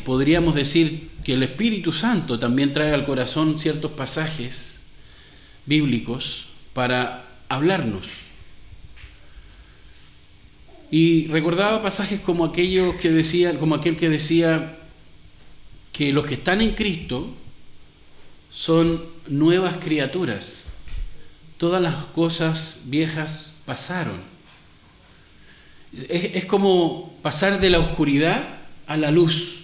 podríamos decir que el Espíritu Santo también trae al corazón ciertos pasajes bíblicos para hablarnos. Y recordaba pasajes como aquellos que decían, como aquel que decía que los que están en Cristo son nuevas criaturas. Todas las cosas viejas pasaron. Es como pasar de la oscuridad a la luz.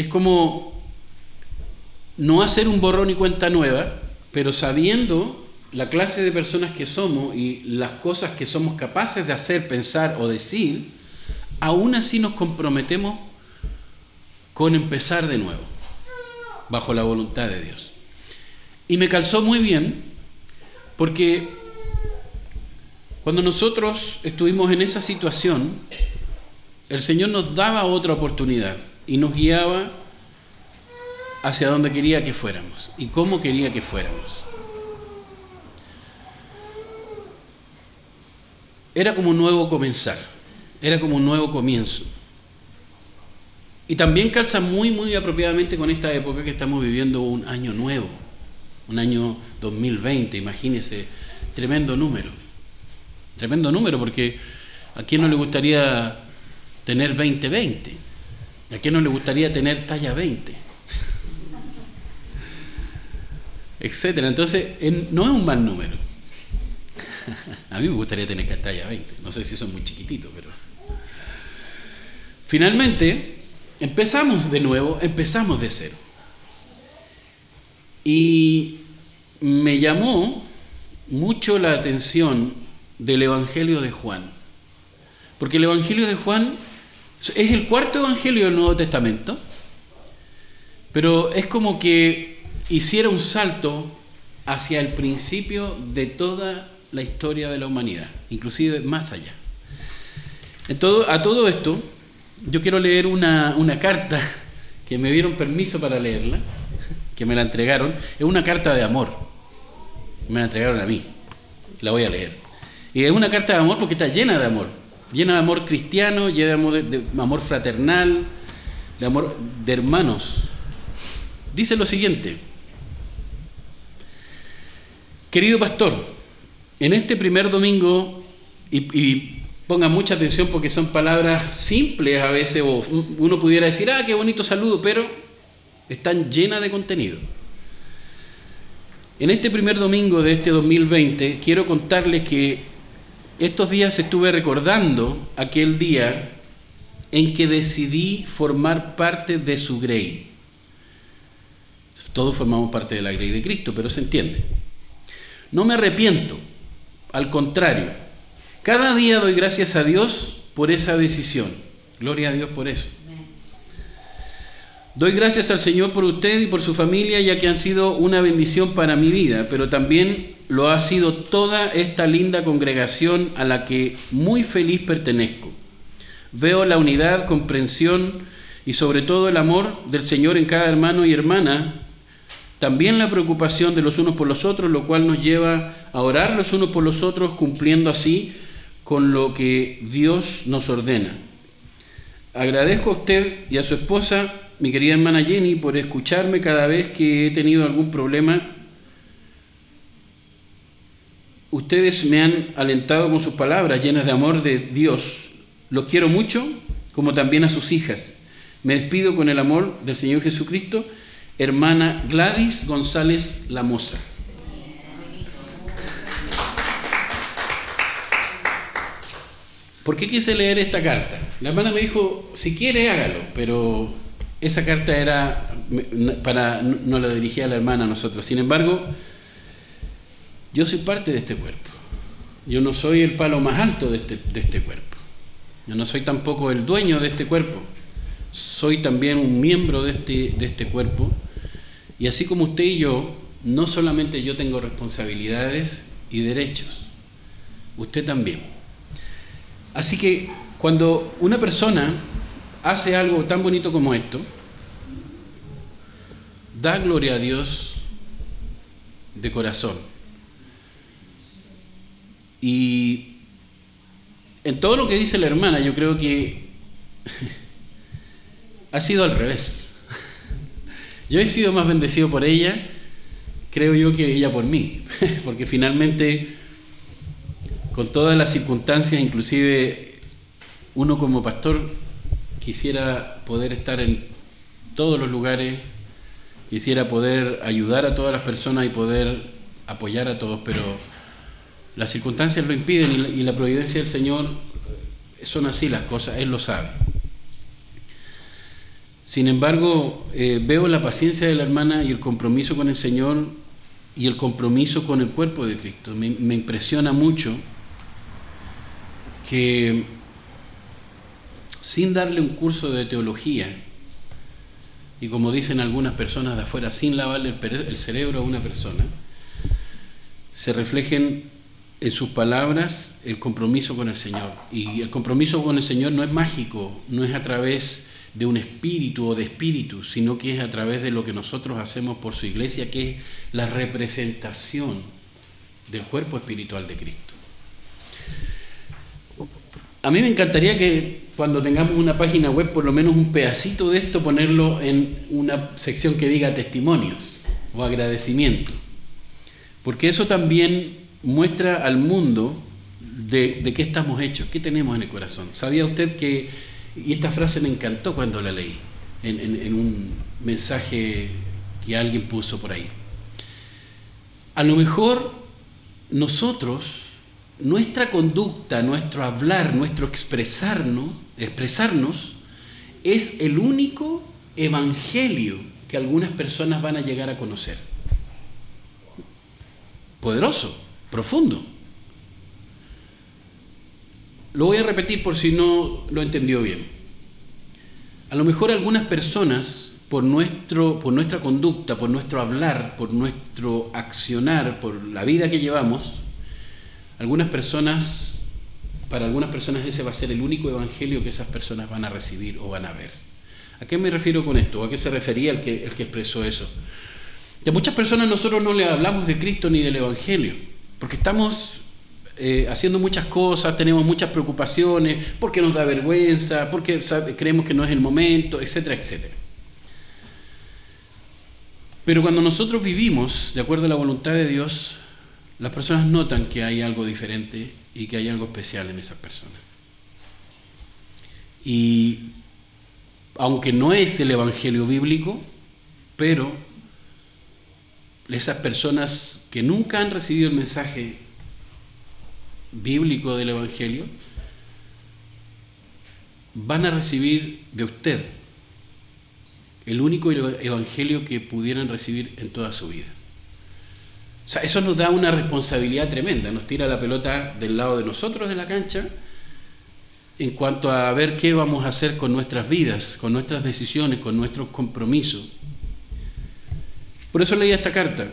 Es como no hacer un borrón y cuenta nueva, pero sabiendo la clase de personas que somos y las cosas que somos capaces de hacer, pensar o decir, aún así nos comprometemos con empezar de nuevo, bajo la voluntad de Dios. Y me calzó muy bien, porque cuando nosotros estuvimos en esa situación, el Señor nos daba otra oportunidad y nos guiaba hacia donde quería que fuéramos y cómo quería que fuéramos. Era como un nuevo comenzar, era como un nuevo comienzo. Y también calza muy, muy apropiadamente con esta época que estamos viviendo un año nuevo, un año 2020, imagínese, tremendo número. Tremendo número porque a quién no le gustaría tener 2020, a quién no le gustaría tener talla 20, etcétera. Entonces, no es un mal número. A mí me gustaría tener talla 20, no sé si son muy chiquititos, pero... Finalmente, empezamos de nuevo, empezamos de cero. Y me llamó mucho la atención del Evangelio de Juan. Porque el Evangelio de Juan es el cuarto Evangelio del Nuevo Testamento, pero es como que hiciera un salto hacia el principio de toda la historia de la humanidad, inclusive más allá. A todo esto, yo quiero leer una, una carta que me dieron permiso para leerla, que me la entregaron, es una carta de amor, me la entregaron a mí, la voy a leer. Y es una carta de amor porque está llena de amor, llena de amor cristiano, llena de amor, fraternal, de amor de hermanos. Dice lo siguiente, querido pastor, en este primer domingo, y, pongan mucha atención porque son palabras simples a veces, o uno pudiera decir, ah, qué bonito saludo, pero están llenas de contenido. En este primer domingo de este 2020, quiero contarles que estos días estuve recordando aquel día en que decidí formar parte de su Grey. Todos formamos parte de la Grey de Cristo, pero se entiende. No me arrepiento, al contrario, cada día doy gracias a Dios por esa decisión. Gloria a Dios por eso. Doy gracias al Señor por usted y por su familia, ya que han sido una bendición para mi vida, pero también lo ha sido toda esta linda congregación a la que muy feliz pertenezco. Veo la unidad, comprensión y sobre todo el amor del Señor en cada hermano y hermana también la preocupación de los unos por los otros, lo cual nos lleva a orar los unos por los otros, cumpliendo así con lo que Dios nos ordena. Agradezco a usted y a su esposa, mi querida hermana Jenny, por escucharme cada vez que he tenido algún problema. Ustedes me han alentado con sus palabras llenas de amor de Dios. Los quiero mucho, como también a sus hijas. Me despido con el amor del Señor Jesucristo hermana Gladys González Lamosa. ¿Por qué quise leer esta carta? La hermana me dijo, si quiere hágalo, pero esa carta era para no la dirigía a la hermana a nosotros. Sin embargo, yo soy parte de este cuerpo. Yo no soy el palo más alto de este, de este cuerpo. Yo no soy tampoco el dueño de este cuerpo. Soy también un miembro de este, de este cuerpo y así como usted y yo, no solamente yo tengo responsabilidades y derechos, usted también. Así que cuando una persona hace algo tan bonito como esto, da gloria a Dios de corazón. Y en todo lo que dice la hermana, yo creo que ha sido al revés. Yo he sido más bendecido por ella, creo yo, que ella por mí, porque finalmente, con todas las circunstancias, inclusive uno como pastor quisiera poder estar en todos los lugares, quisiera poder ayudar a todas las personas y poder apoyar a todos, pero las circunstancias lo impiden y la, providencia del Señor son así las cosas, Él lo sabe. Sin embargo, eh, veo la paciencia de la hermana y el compromiso con el Señor y el compromiso con el cuerpo de Cristo. Me impresiona mucho que sin darle un curso de teología, y como dicen algunas personas de afuera, sin lavarle el cerebro a una persona, se reflejen en sus palabras el compromiso con el Señor. Y el compromiso con el Señor no es mágico, no es a través de un espíritu o de espíritu, sino que es a través de lo que nosotros hacemos por su iglesia, que es la representación del cuerpo espiritual de Cristo. A mí me encantaría que cuando tengamos una página web, por lo menos un pedacito de esto, ponerlo en una sección que diga testimonios o agradecimiento. Porque eso también muestra al mundo de, qué estamos hechos, qué tenemos en el corazón. ¿Sabía usted que, y esta frase me encantó cuando la leí, en un mensaje que alguien puso por ahí? A lo mejor nosotros nuestra conducta, nuestro hablar, nuestro expresarnos, expresarnos es el único evangelio que algunas personas van a llegar a conocer. Poderoso, profundo. Lo voy a repetir por si no lo entendió bien. A lo mejor algunas personas, por, nuestro, por nuestra conducta, por nuestro hablar, por nuestro accionar, por la vida que llevamos, algunas personas, para algunas personas ese va a ser el único evangelio que esas personas van a recibir o van a ver. ¿A qué me refiero con esto? ¿A qué se refería el que, expresó eso? De muchas personas nosotros no le hablamos de Cristo ni del Evangelio, porque estamos eh, haciendo muchas cosas, tenemos muchas preocupaciones, porque nos da vergüenza, porque creemos que no es el momento, etcétera, etcétera. Pero cuando nosotros vivimos de acuerdo a la voluntad de Dios, las personas notan que hay algo diferente y que hay algo especial en esas personas. Y aunque no es el Evangelio bíblico, pero esas personas que nunca han recibido el mensaje bíblico del Evangelio, van a recibir de usted el único Evangelio que pudieran recibir en toda su vida. O sea, eso nos da una responsabilidad tremenda, nos tira la pelota del lado de nosotros de la cancha en cuanto a ver qué vamos a hacer con nuestras vidas, con nuestras decisiones, con nuestros compromisos. Por eso leí esta carta,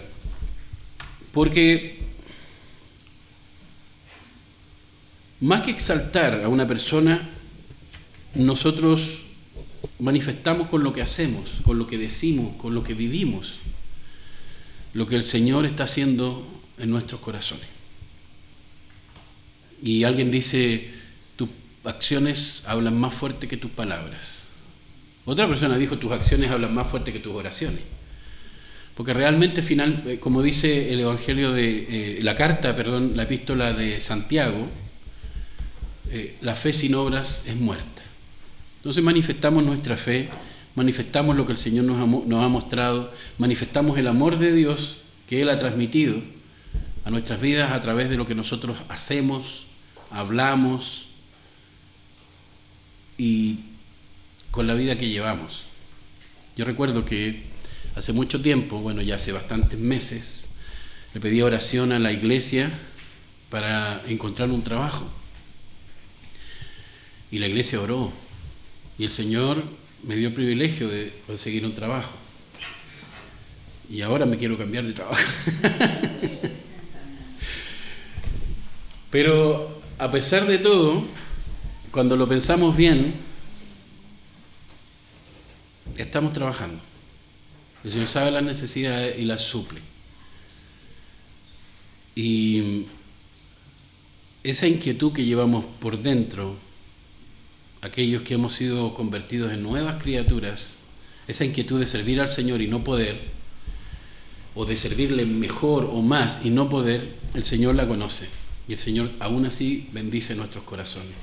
porque más que exaltar a una persona, nosotros manifestamos con lo que hacemos, con lo que decimos, con lo que vivimos lo que el Señor está haciendo en nuestros corazones. Y alguien dice, tus acciones hablan más fuerte que tus palabras. Otra persona dijo, tus acciones hablan más fuerte que tus oraciones. Porque realmente, final, eh, como dice el Evangelio de, eh, la carta, perdón, la epístola de Santiago, eh, la fe sin obras es muerta. Entonces manifestamos nuestra fe manifestamos lo que el Señor nos ha, mostrado, manifestamos el amor de Dios que Él ha transmitido a nuestras vidas a través de lo que nosotros hacemos, hablamos y con la vida que llevamos. Yo recuerdo que hace mucho tiempo, bueno, ya hace bastantes meses, le pedí oración a la iglesia para encontrar un trabajo. Y la iglesia oró. Y el Señor me dio el privilegio de conseguir un trabajo. Y ahora me quiero cambiar de trabajo. Pero a pesar de todo, cuando lo pensamos bien, estamos trabajando. El Señor sabe las necesidades y las suple. Y esa inquietud que llevamos por dentro aquellos que hemos sido convertidos en nuevas criaturas, esa inquietud de servir al Señor y no poder, o de servirle mejor o más y no poder, el Señor la conoce. Y el Señor aún así bendice nuestros corazones.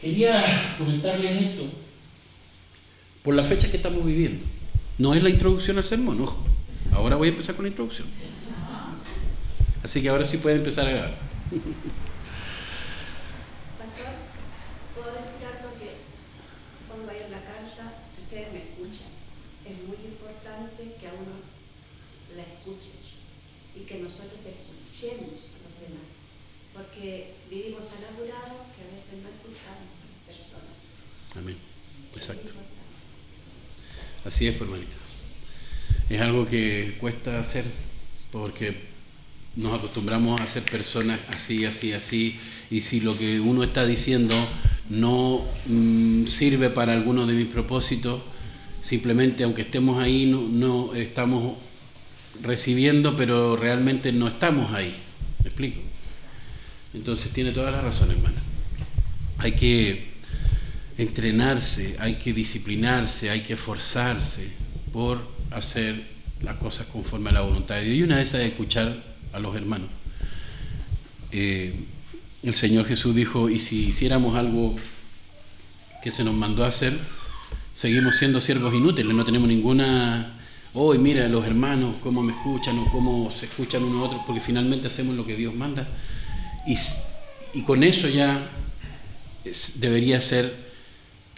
Quería comentarles esto por la fecha que estamos viviendo. No es la introducción al sermón, ojo. Ahora voy a empezar con la introducción. Así que ahora sí puede empezar a grabar. Pastor, puedo decir algo que pongo ahí en la carta, ustedes me escuchan. Es muy importante que a uno la escuche y que nosotros escuchemos a los demás, porque vivimos tan apurados que a veces no escuchamos a las personas. Amén. Es Exacto. Así es, hermanita. Es algo que cuesta hacer porque nos acostumbramos a ser personas así, así, así, y si lo que uno está diciendo no mm, sirve para alguno de mis propósitos, simplemente aunque estemos ahí, no, no estamos recibiendo, pero realmente no estamos ahí. ¿Me explico? Entonces tiene toda la razón, hermana. Hay que entrenarse, hay que disciplinarse, hay que esforzarse por hacer las cosas conforme a la voluntad de Dios. Y una de esas es escuchar a los hermanos. Eh, el Señor Jesús dijo, y si hiciéramos algo que se nos mandó a hacer, seguimos siendo siervos inútiles, no tenemos ninguna, hoy mira los hermanos, cómo me escuchan o cómo se escuchan unos a otros, porque finalmente hacemos lo que Dios manda. Y, con eso ya debería ser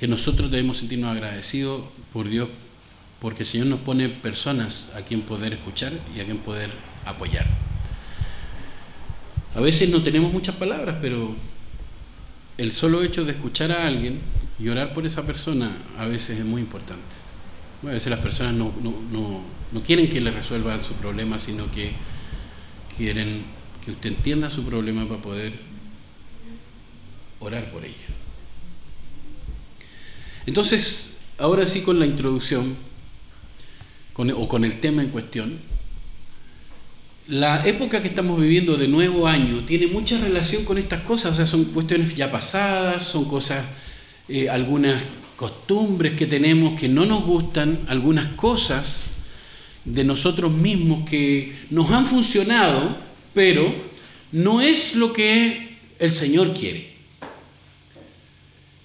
que nosotros debemos sentirnos agradecidos por Dios, porque el Señor nos pone personas a quien poder escuchar y a quien poder apoyar. A veces no tenemos muchas palabras, pero el solo hecho de escuchar a alguien y orar por esa persona a veces es muy importante. A veces las personas no, no, no, no quieren que le resuelvan su problema, sino que quieren que usted entienda su problema para poder orar por ella. Entonces, ahora sí con la introducción, con- o con el tema en cuestión, la época que estamos viviendo de nuevo año tiene mucha relación con estas cosas, o sea, son cuestiones ya pasadas, son cosas, eh, algunas costumbres que tenemos que no nos gustan, algunas cosas de nosotros mismos que nos han funcionado, pero no es lo que el Señor quiere.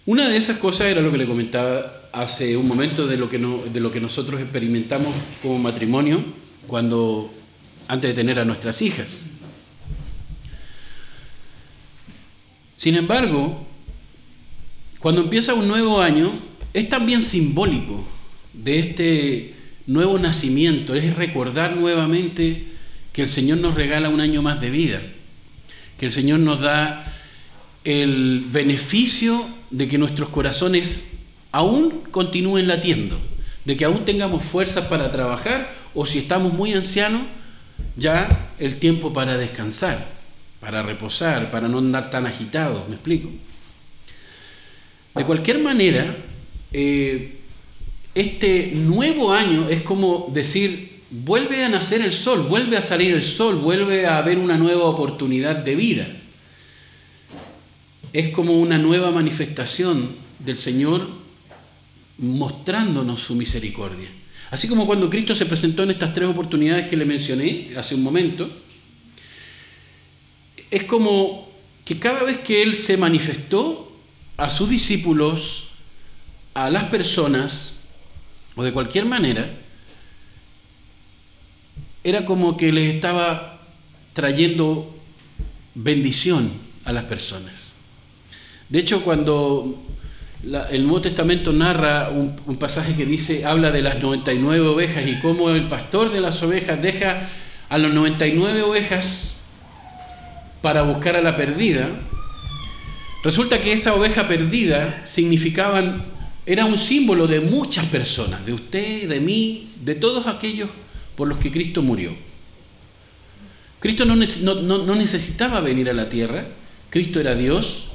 Una de esas cosas era lo que le comentaba hace un momento de lo que, nosotros experimentamos como matrimonio cuando antes de tener a nuestras hijas. Sin embargo, cuando empieza un nuevo año, es también simbólico de este nuevo nacimiento, es recordar nuevamente que el Señor nos regala un año más de vida, que el Señor nos da el beneficio de que nuestros corazones aún continúen latiendo, de que aún tengamos fuerzas para trabajar o si estamos muy ancianos, ya el tiempo para descansar, para reposar, para no andar tan agitados, ¿me explico? De cualquier manera, eh, este nuevo año es como decir, vuelve a nacer el sol, vuelve a salir el sol, vuelve a haber una nueva oportunidad de vida. Es como una nueva manifestación del Señor mostrándonos su misericordia. Así como cuando Cristo se presentó en estas tres oportunidades que le mencioné hace un momento, es como que cada vez que Él se manifestó a sus discípulos, a las personas, o de cualquier manera, era como que les estaba trayendo bendición a las personas. De hecho, cuando el Nuevo Testamento narra un, pasaje que dice, habla de las 99 ovejas y cómo el pastor de las ovejas deja a las 99 ovejas para buscar a la perdida, resulta que esa oveja perdida significaban, era un símbolo de muchas personas, de usted, de mí, de todos aquellos por los que Cristo murió. Cristo no necesitaba venir a la tierra, Cristo era Dios,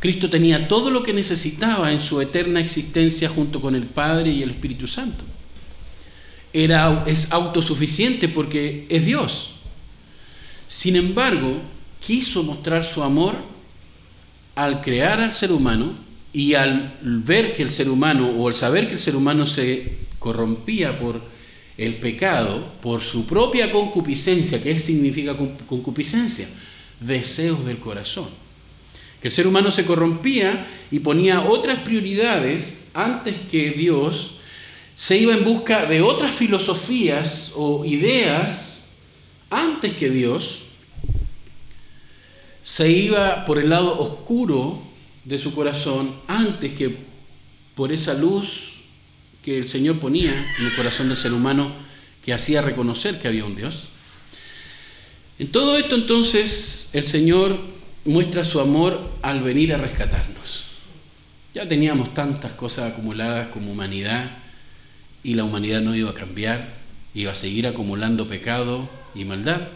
Cristo tenía todo lo que necesitaba en su eterna existencia junto con el Padre y el Espíritu Santo. Era, es autosuficiente porque es Dios. Sin embargo, quiso mostrar su amor al crear al ser humano Y al ver que el ser humano, o al saber que el ser humano se corrompía por el pecado, por su propia concupiscencia, ¿qué significa concupiscencia? Deseos del corazón. Que el ser humano se corrompía y ponía otras prioridades antes que Dios, se iba en busca de otras filosofías o ideas antes que Dios, se iba por el lado oscuro de su corazón antes que por esa luz que el Señor ponía en el corazón del ser humano que hacía reconocer que había un Dios. En todo esto entonces el Señor muestra su amor al venir a rescatarnos. Ya teníamos tantas cosas acumuladas como humanidad y la humanidad no iba a cambiar, iba a seguir acumulando pecado y maldad.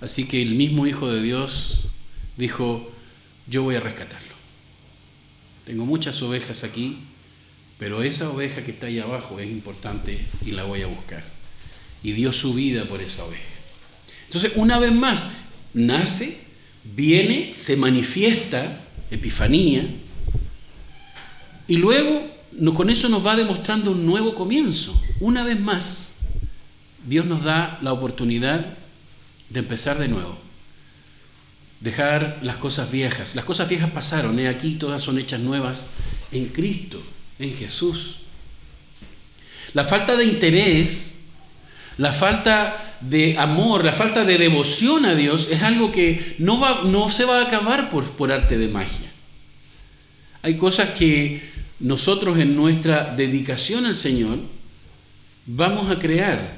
Así que el mismo Hijo de Dios dijo, yo voy a rescatarlo. Tengo muchas ovejas aquí, pero esa oveja que está ahí abajo es importante y la voy a buscar. Y dio su vida por esa oveja. Entonces, una vez más, nace, viene, se manifiesta, epifanía, y luego con eso nos va demostrando un nuevo comienzo. Una vez más, Dios nos da la oportunidad de empezar de nuevo. Dejar las cosas viejas. Las cosas viejas pasaron, he aquí todas son hechas nuevas en Cristo, en Jesús. La falta de interés, la falta de amor, la falta de devoción a Dios es algo que no, va, no se va a acabar por, por arte de magia. Hay cosas que nosotros en nuestra dedicación al Señor vamos a crear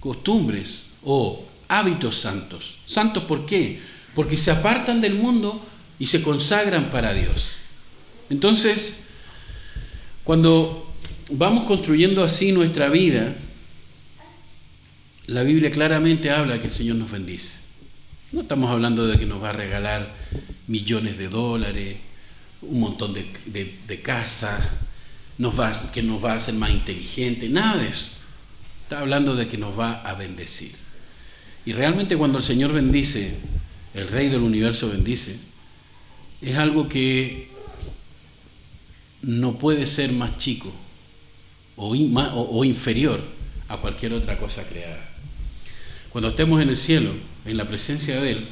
costumbres o hábitos santos. ¿Santos por qué? Porque se apartan del mundo y se consagran para Dios. Entonces, cuando vamos construyendo así nuestra vida, la Biblia claramente habla que el Señor nos bendice. No estamos hablando de que nos va a regalar millones de dólares, un montón de, de, casas, nos va, que nos va a hacer más inteligentes, nada de eso. Está hablando de que nos va a bendecir. Y realmente cuando el Señor bendice, el Rey del universo bendice, es algo que no puede ser más chico o inferior a cualquier otra cosa creada. Cuando estemos en el cielo, en la presencia de Él,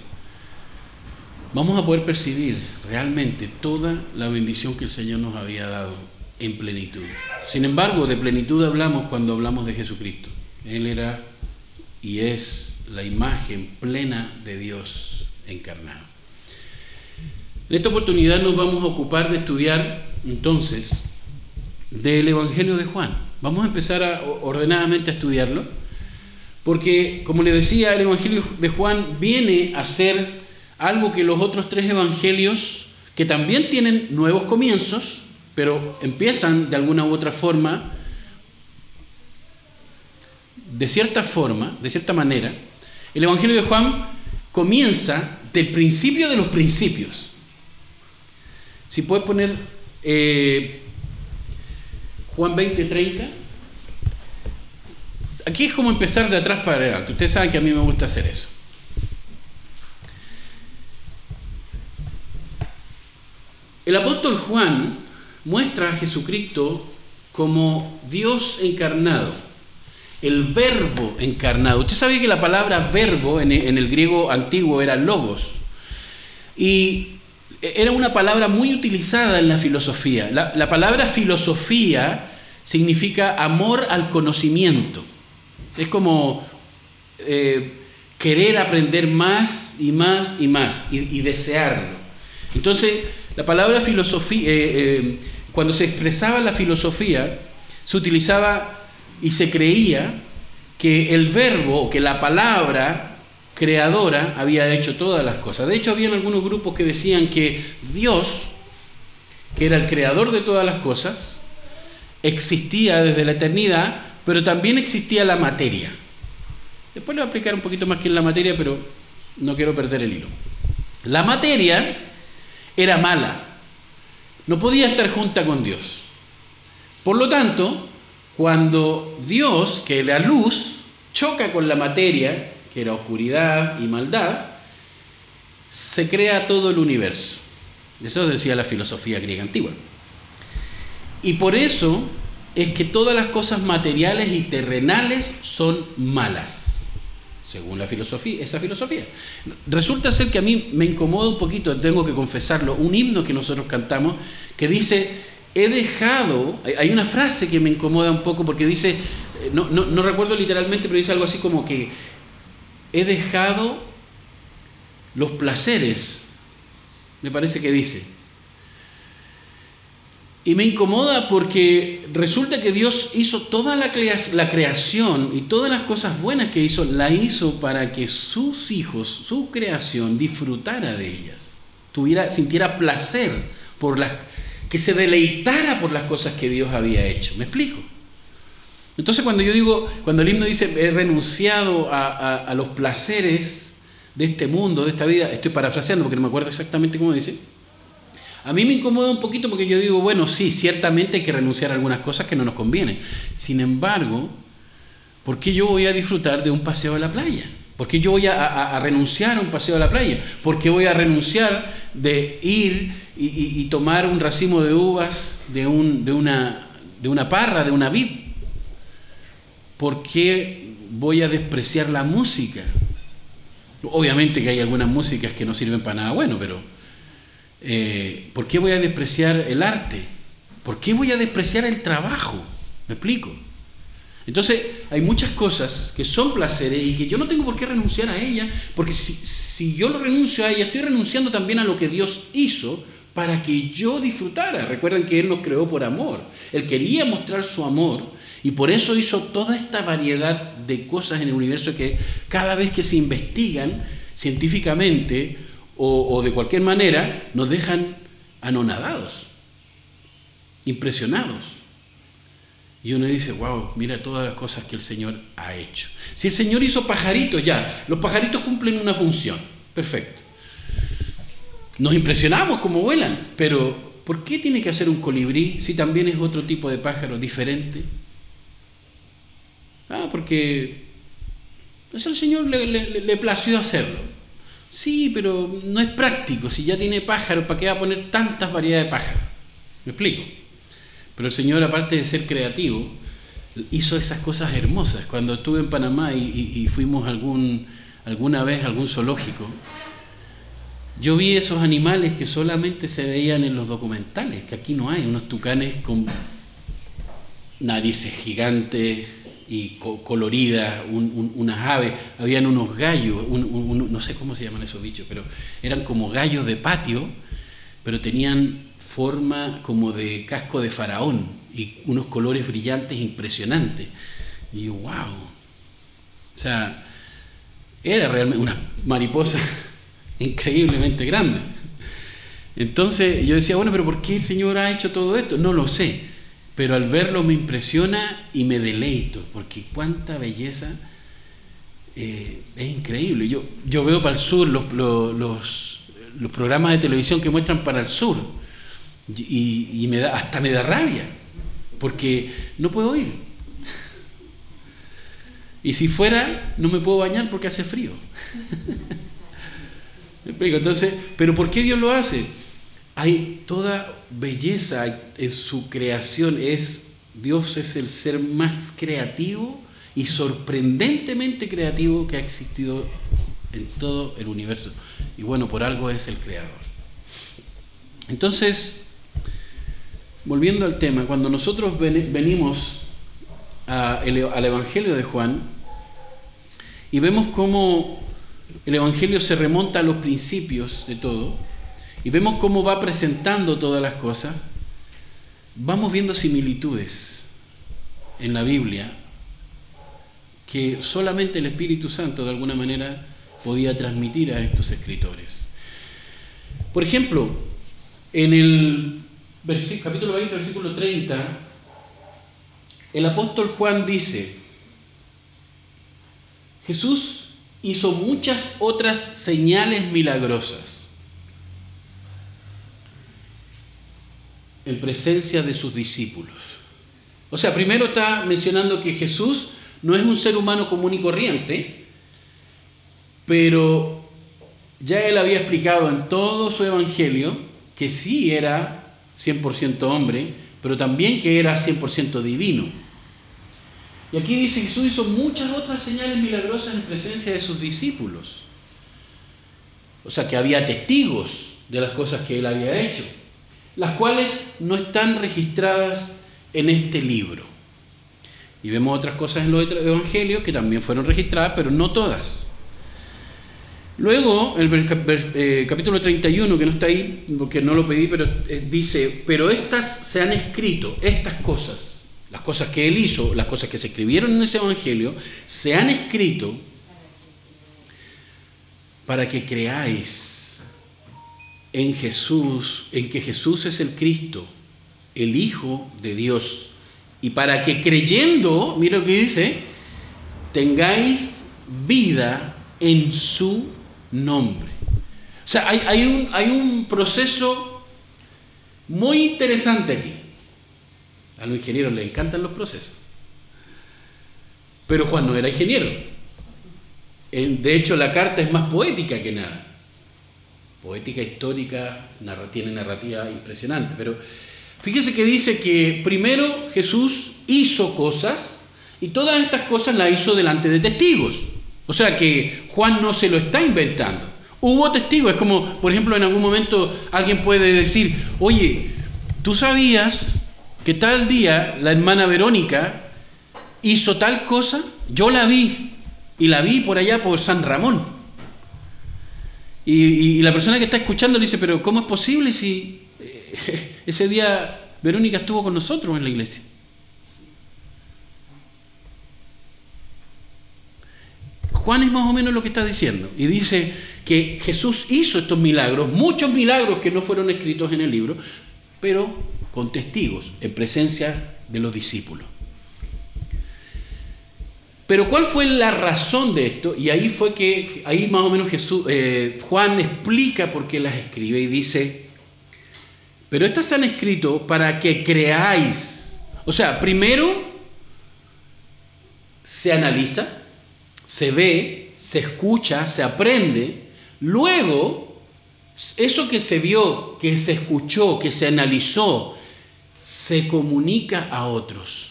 vamos a poder percibir realmente toda la bendición que el Señor nos había dado en plenitud. Sin embargo, de plenitud hablamos cuando hablamos de Jesucristo. Él era y es la imagen plena de Dios encarnado. En esta oportunidad nos vamos a ocupar de estudiar entonces del Evangelio de Juan. Vamos a empezar ordenadamente a estudiarlo, porque como le decía, el Evangelio de Juan viene a ser algo que los otros tres evangelios, que también tienen nuevos comienzos, pero empiezan de alguna u otra forma, de cierta forma, de cierta manera, el Evangelio de Juan comienza del principio de los principios. Si puedes poner eh, Juan 20, 30. Aquí es como empezar de atrás para adelante. Ustedes saben que a mí me gusta hacer eso. El apóstol Juan muestra a Jesucristo como Dios encarnado, el verbo encarnado. Usted sabe que la palabra verbo en el griego antiguo era logos. Y era una palabra muy utilizada en la filosofía. La, palabra filosofía significa amor al conocimiento. Es como eh, querer aprender más y más y más y, desearlo. Entonces, la palabra filosofía, eh, eh, cuando se expresaba la filosofía, se utilizaba y se creía que el verbo o que la palabra creadora había hecho todas las cosas. De hecho, habían algunos grupos que decían que Dios, que era el creador de todas las cosas, existía desde la eternidad, pero también existía la materia. Después le voy a explicar un poquito más que es la materia, pero no quiero perder el hilo. La materia era mala. No podía estar junta con Dios. Por lo tanto, cuando Dios, que la luz, choca con la materia, que era oscuridad y maldad, se crea todo el universo. Eso decía la filosofía griega antigua. Y por eso es que todas las cosas materiales y terrenales son malas, según la filosofía, esa filosofía. Resulta ser que a mí me incomoda un poquito, tengo que confesarlo, un himno que nosotros cantamos que dice, he dejado, hay una frase que me incomoda un poco porque dice, eh, no, no recuerdo literalmente, pero dice algo así como que he dejado los placeres, me parece que dice, y me incomoda porque resulta que Dios hizo toda la, creación y todas las cosas buenas que hizo, la hizo para que sus hijos, su creación, disfrutara de ellas, tuviera, sintiera placer por las, que se deleitara por las cosas que Dios había hecho. ¿Me explico? Entonces cuando yo digo, cuando el himno dice, he renunciado a, a los placeres de este mundo, de esta vida, estoy parafraseando porque no me acuerdo exactamente cómo dice, a mí me incomoda un poquito porque yo digo, bueno, sí, ciertamente hay que renunciar a algunas cosas que no nos convienen. Sin embargo, ¿por qué yo voy a disfrutar de un paseo a la playa? ¿Por qué yo voy a, renunciar a un paseo a la playa? ¿Por qué voy a renunciar de ir y, tomar un racimo de uvas de, un, de, una, de una parra, de una vid? ¿Por qué voy a despreciar la música? Obviamente que hay algunas músicas que no sirven para nada bueno, pero eh, ¿por qué voy a despreciar el arte? ¿Por qué voy a despreciar el trabajo? ¿Me explico? Entonces, hay muchas cosas que son placeres y que yo no tengo por qué renunciar a ellas, porque si, si yo lo renuncio a ellas, estoy renunciando también a lo que Dios hizo para que yo disfrutara. Recuerden que Él nos creó por amor. Él quería mostrar su amor y por eso hizo toda esta variedad de cosas en el universo que cada vez que se investigan científicamente, o, de cualquier manera nos dejan anonadados, impresionados. Y uno dice, wow, mira todas las cosas que el Señor ha hecho. Si el Señor hizo pajaritos, ya, los pajaritos cumplen una función, perfecto. Nos impresionamos como vuelan, pero ¿por qué tiene que hacer un colibrí si también es otro tipo de pájaro diferente? Ah, porque eso el Señor le, le plació hacerlo. Sí, pero no es práctico. Si ya tiene pájaros, ¿para qué va a poner tantas variedades de pájaros? ¿Me explico? Pero el Señor, aparte de ser creativo, hizo esas cosas hermosas. Cuando estuve en Panamá y, fuimos algún, alguna vez a algún zoológico, yo vi esos animales que solamente se veían en los documentales, que aquí no hay, unos tucanes con narices gigantes, y colorida, unas aves, habían unos gallos, no sé cómo se llaman esos bichos, pero eran como gallos de patio, pero tenían forma como de casco de faraón y unos colores brillantes impresionantes. Y yo, wow. O sea, era realmente una mariposa increíblemente grande. Entonces yo decía, bueno, pero ¿por qué el Señor ha hecho todo esto? No lo sé pero al verlo me impresiona y me deleito, porque cuánta belleza eh, es increíble. Yo, yo veo para el sur los, los, programas de televisión que muestran para el sur y, me da, hasta me da rabia, porque no puedo ir. Y si fuera, no me puedo bañar porque hace frío. Entonces, ¿pero por qué Dios lo hace? hay toda belleza en su creación. Es, Dios es el ser más creativo y sorprendentemente creativo que ha existido en todo el universo. Y bueno, por algo es el creador. Entonces, volviendo al tema, cuando nosotros venimos al Evangelio de Juan y vemos cómo el Evangelio se remonta a los principios de todo, y vemos cómo va presentando todas las cosas, vamos viendo similitudes en la Biblia que solamente el Espíritu Santo de alguna manera podía transmitir a estos escritores. Por ejemplo, en el capítulo 20, versículo 30, el apóstol Juan dice, Jesús hizo muchas otras señales milagrosas en presencia de sus discípulos. O sea, primero está mencionando que Jesús no es un ser humano común y corriente, pero ya él había explicado en todo su evangelio que sí era 100% hombre, pero también que era 100% divino. Y aquí dice Jesús hizo muchas otras señales milagrosas en presencia de sus discípulos. O sea que había testigos de las cosas que él había hecho, las cuales no están registradas en este libro. Y vemos otras cosas en los evangelios que también fueron registradas, pero no todas. Luego, el eh, capítulo 31, que no está ahí porque no lo pedí, pero eh, dice, pero estas se han escrito, estas cosas, las cosas que él hizo, las cosas que se escribieron en ese evangelio, se han escrito para que creáis en Jesús, en que Jesús es el Cristo, el Hijo de Dios, y para que creyendo, mira lo que dice, tengáis vida en su nombre. O sea, hay, un, hay un proceso muy interesante aquí. A los ingenieros les encantan los procesos. Pero Juan no era ingeniero. De hecho, la carta es más poética que nada. Poética, histórica, tiene narrativa impresionante. Pero fíjese que dice que primero Jesús hizo cosas y todas estas cosas las hizo delante de testigos. O sea que Juan no se lo está inventando. Hubo testigos, es como, por ejemplo, en algún momento alguien puede decir, oye, ¿tú sabías que tal día la hermana Verónica hizo tal cosa? Yo la vi, y la vi por allá por San Ramón. Y, la persona que está escuchando le dice, pero ¿cómo es posible si eh, ese día Verónica estuvo con nosotros en la iglesia? Juan es más o menos lo que está diciendo. Y dice que Jesús hizo estos milagros, muchos milagros que no fueron escritos en el libro, pero con testigos, en presencia de los discípulos. Pero ¿cuál fue la razón de esto? Y ahí fue que, ahí más o menos eh, Juan explica por qué las escribe y dice, pero estas se han escrito para que creáis. O sea, primero se analiza, se ve, se escucha, se aprende, luego eso que se vio, que se escuchó, que se analizó, se comunica a otros.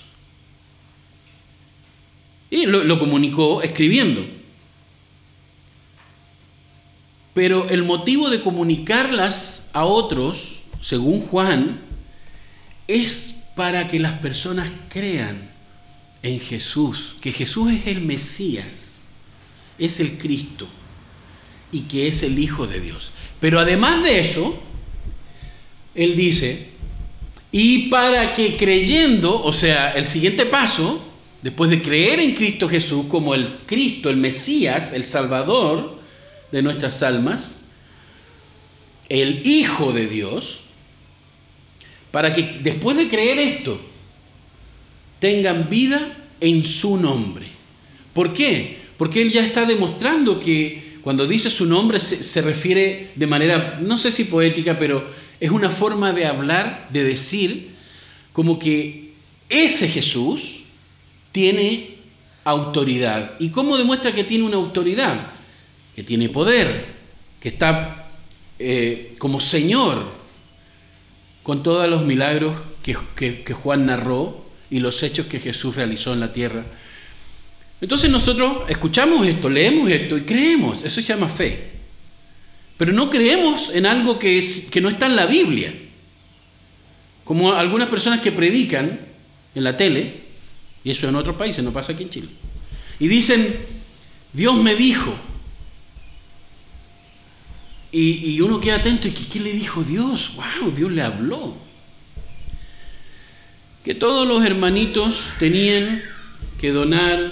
Y lo, comunicó escribiendo. Pero el motivo de comunicarlas a otros, según Juan, es para que las personas crean en Jesús, que Jesús es el Mesías, es el Cristo y que es el Hijo de Dios. Pero además de eso, Él dice, y para que creyendo, o sea, el siguiente paso, después de creer en Cristo Jesús como el Cristo, el Mesías, el Salvador de nuestras almas, el Hijo de Dios, para que después de creer esto, tengan vida en su nombre. ¿Por qué? Porque Él ya está demostrando que cuando dice su nombre se, refiere de manera, no sé si poética, pero es una forma de hablar, de decir, como que ese Jesús tiene autoridad. ¿Y cómo demuestra que tiene una autoridad? Que tiene poder, que está eh, como Señor con todos los milagros que Juan narró y los hechos que Jesús realizó en la tierra. Entonces nosotros escuchamos esto, leemos esto y creemos, eso se llama fe. Pero no creemos en algo que, que no está en la Biblia. Como algunas personas que predican en la tele, y eso en otros países, no pasa aquí en Chile, y dicen, Dios me dijo, y, uno queda atento y ¿qué le dijo Dios? ¡Wow! Dios le habló que todos los hermanitos tenían que donar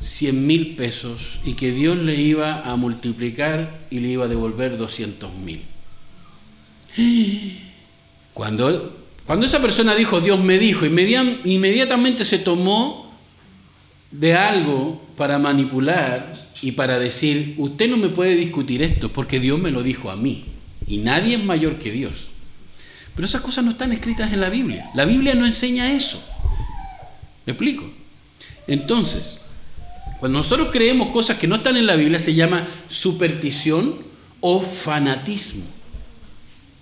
100 mil pesos y que Dios le iba a multiplicar y le iba a devolver 200 mil. Cuando, cuando esa persona dijo, Dios me dijo, inmediatamente se tomó de algo para manipular y para decir, usted no me puede discutir esto porque Dios me lo dijo a mí y nadie es mayor que Dios. Pero esas cosas no están escritas en la Biblia. La Biblia no enseña eso. ¿Me explico? Entonces, cuando nosotros creemos cosas que no están en la Biblia, se llama superstición o fanatismo.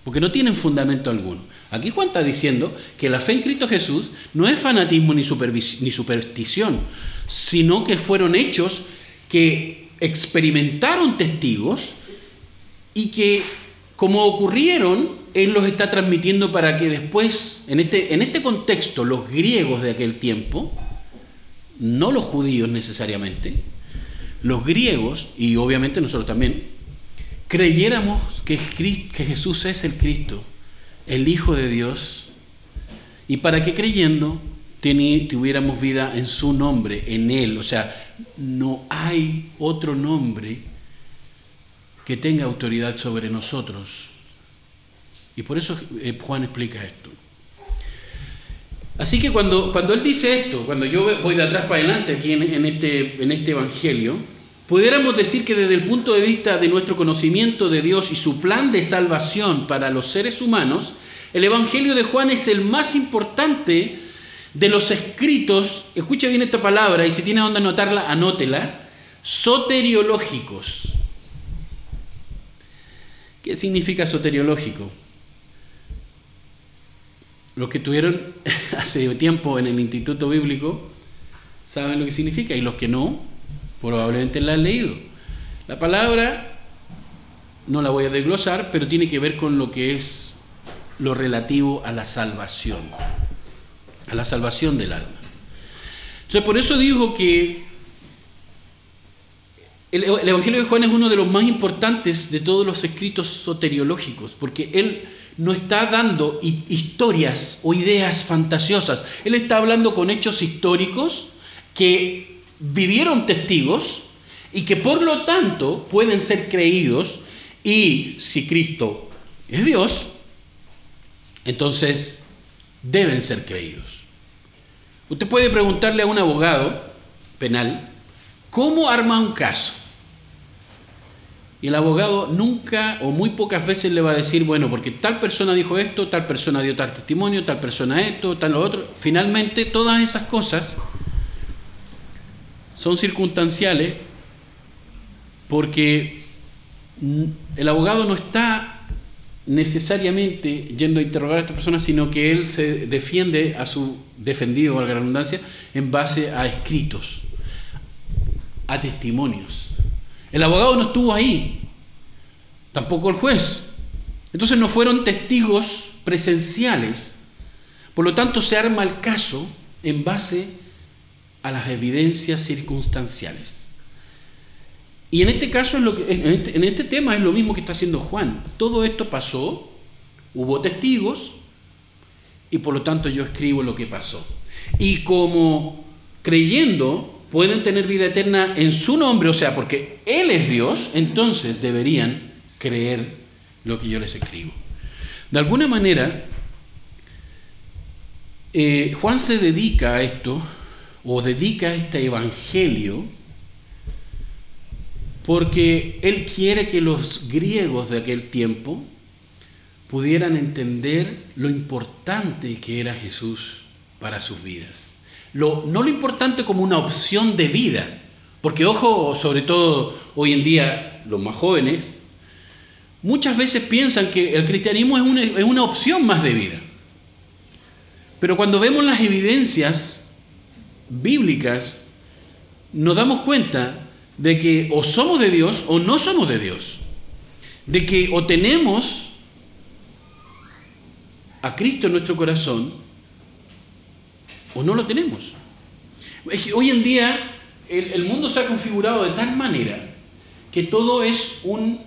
porque no tienen fundamento alguno. Aquí Juan está diciendo que la fe en Cristo Jesús no es fanatismo ni, superstición, sino que fueron hechos que experimentaron testigos y que como ocurrieron, Él los está transmitiendo para que después, en este, en este contexto, los griegos de aquel tiempo, no los judíos necesariamente, los griegos, y obviamente nosotros también, creyéramos que Jesús es el Cristo, el Hijo de Dios, y para que creyendo tuviéramos vida en su nombre, en Él. O sea, no hay otro nombre que tenga autoridad sobre nosotros. Y por eso eh, Juan explica esto. Así que cuando, cuando él dice esto, cuando yo voy de atrás para adelante aquí en, este, en este Evangelio, pudiéramos decir que desde el punto de vista de nuestro conocimiento de Dios y su plan de salvación para los seres humanos, el Evangelio de Juan es el más importante de los escritos, escucha bien esta palabra y si tiene dónde anotarla, anótela, soteriológicos. ¿Qué significa soteriológico? Los que estuvieron hace tiempo en el Instituto Bíblico saben lo que significa y los que no, probablemente la han leído. La palabra no la voy a desglosar, pero tiene que ver con lo que es lo relativo a la salvación, a la salvación del alma. Entonces, por eso digo que el, Evangelio de Juan es uno de los más importantes de todos los escritos soteriológicos, porque él no está dando historias o ideas fantasiosas, él está hablando con hechos históricos que vivieron testigos y que por lo tanto pueden ser creídos y si Cristo es Dios, entonces deben ser creídos. Usted puede preguntarle a un abogado penal, ¿cómo arma un caso? Y el abogado nunca o muy pocas veces le va a decir, bueno, porque tal persona dijo esto, tal persona dio tal testimonio, tal persona esto, tal lo otro. Finalmente, todas esas cosas son circunstanciales porque el abogado no está necesariamente yendo a interrogar a esta persona, sino que él se defiende a su defendido, a la redundancia, en base a escritos, a testimonios. El abogado no estuvo ahí, tampoco el juez. Entonces no fueron testigos presenciales. Por lo tanto, se arma el caso en base a las evidencias circunstanciales. Y en este caso, en este, en este tema es lo mismo que está haciendo Juan. Todo esto pasó, hubo testigos, y por lo tanto yo escribo lo que pasó. Y como creyendo pueden tener vida eterna en su nombre, o sea, porque Él es Dios, entonces deberían creer lo que yo les escribo. De alguna manera, eh, Juan se dedica a esto, o dedica este evangelio, porque él quiere que los griegos de aquel tiempo pudieran entender lo importante que era Jesús para sus vidas no lo importante como una opción de vida, porque ojo, sobre todo hoy en día los más jóvenes, muchas veces piensan que el cristianismo es una, es una opción más de vida. Pero cuando vemos las evidencias bíblicas, nos damos cuenta de que o somos de Dios o no somos de Dios. De que o tenemos a Cristo en nuestro corazón o no lo tenemos. hoy en día el, mundo se ha configurado de tal manera que todo es un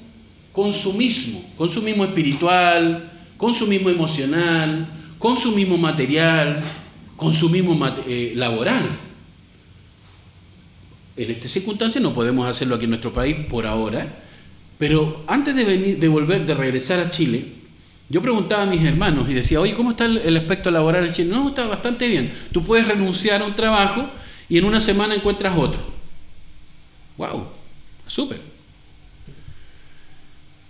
consumismo, consumismo espiritual, consumismo emocional, consumismo material, consumismo eh, laboral. En esta circunstancia no podemos hacerlo aquí en nuestro país por ahora, pero antes de venir, de volver, de regresar a Chile, yo preguntaba a mis hermanos y decía, oye, ¿cómo está el, aspecto laboral en Chile? No, está bastante bien. Tú puedes renunciar a un trabajo y en una semana encuentras otro. ¡Wow! Súper.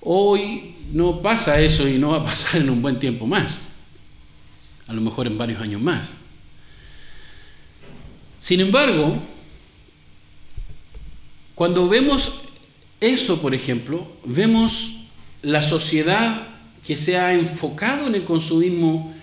Hoy no pasa eso y no va a pasar en un buen tiempo más. A lo mejor en varios años más. Sin embargo, cuando vemos eso, por ejemplo, vemos la sociedad que se ha enfocado en el consumismo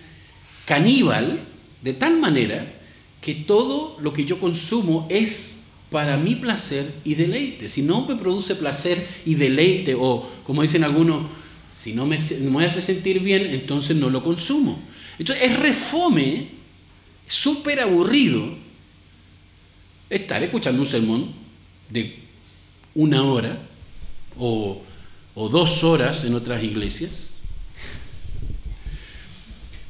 caníbal de tal manera que todo lo que yo consumo es para mi placer y deleite. Si no me produce placer y deleite, o como dicen algunos, si no me, me hace sentir bien, entonces no lo consumo. Entonces es refome, súper aburrido, estar escuchando un sermón de una hora o, dos horas en otras iglesias,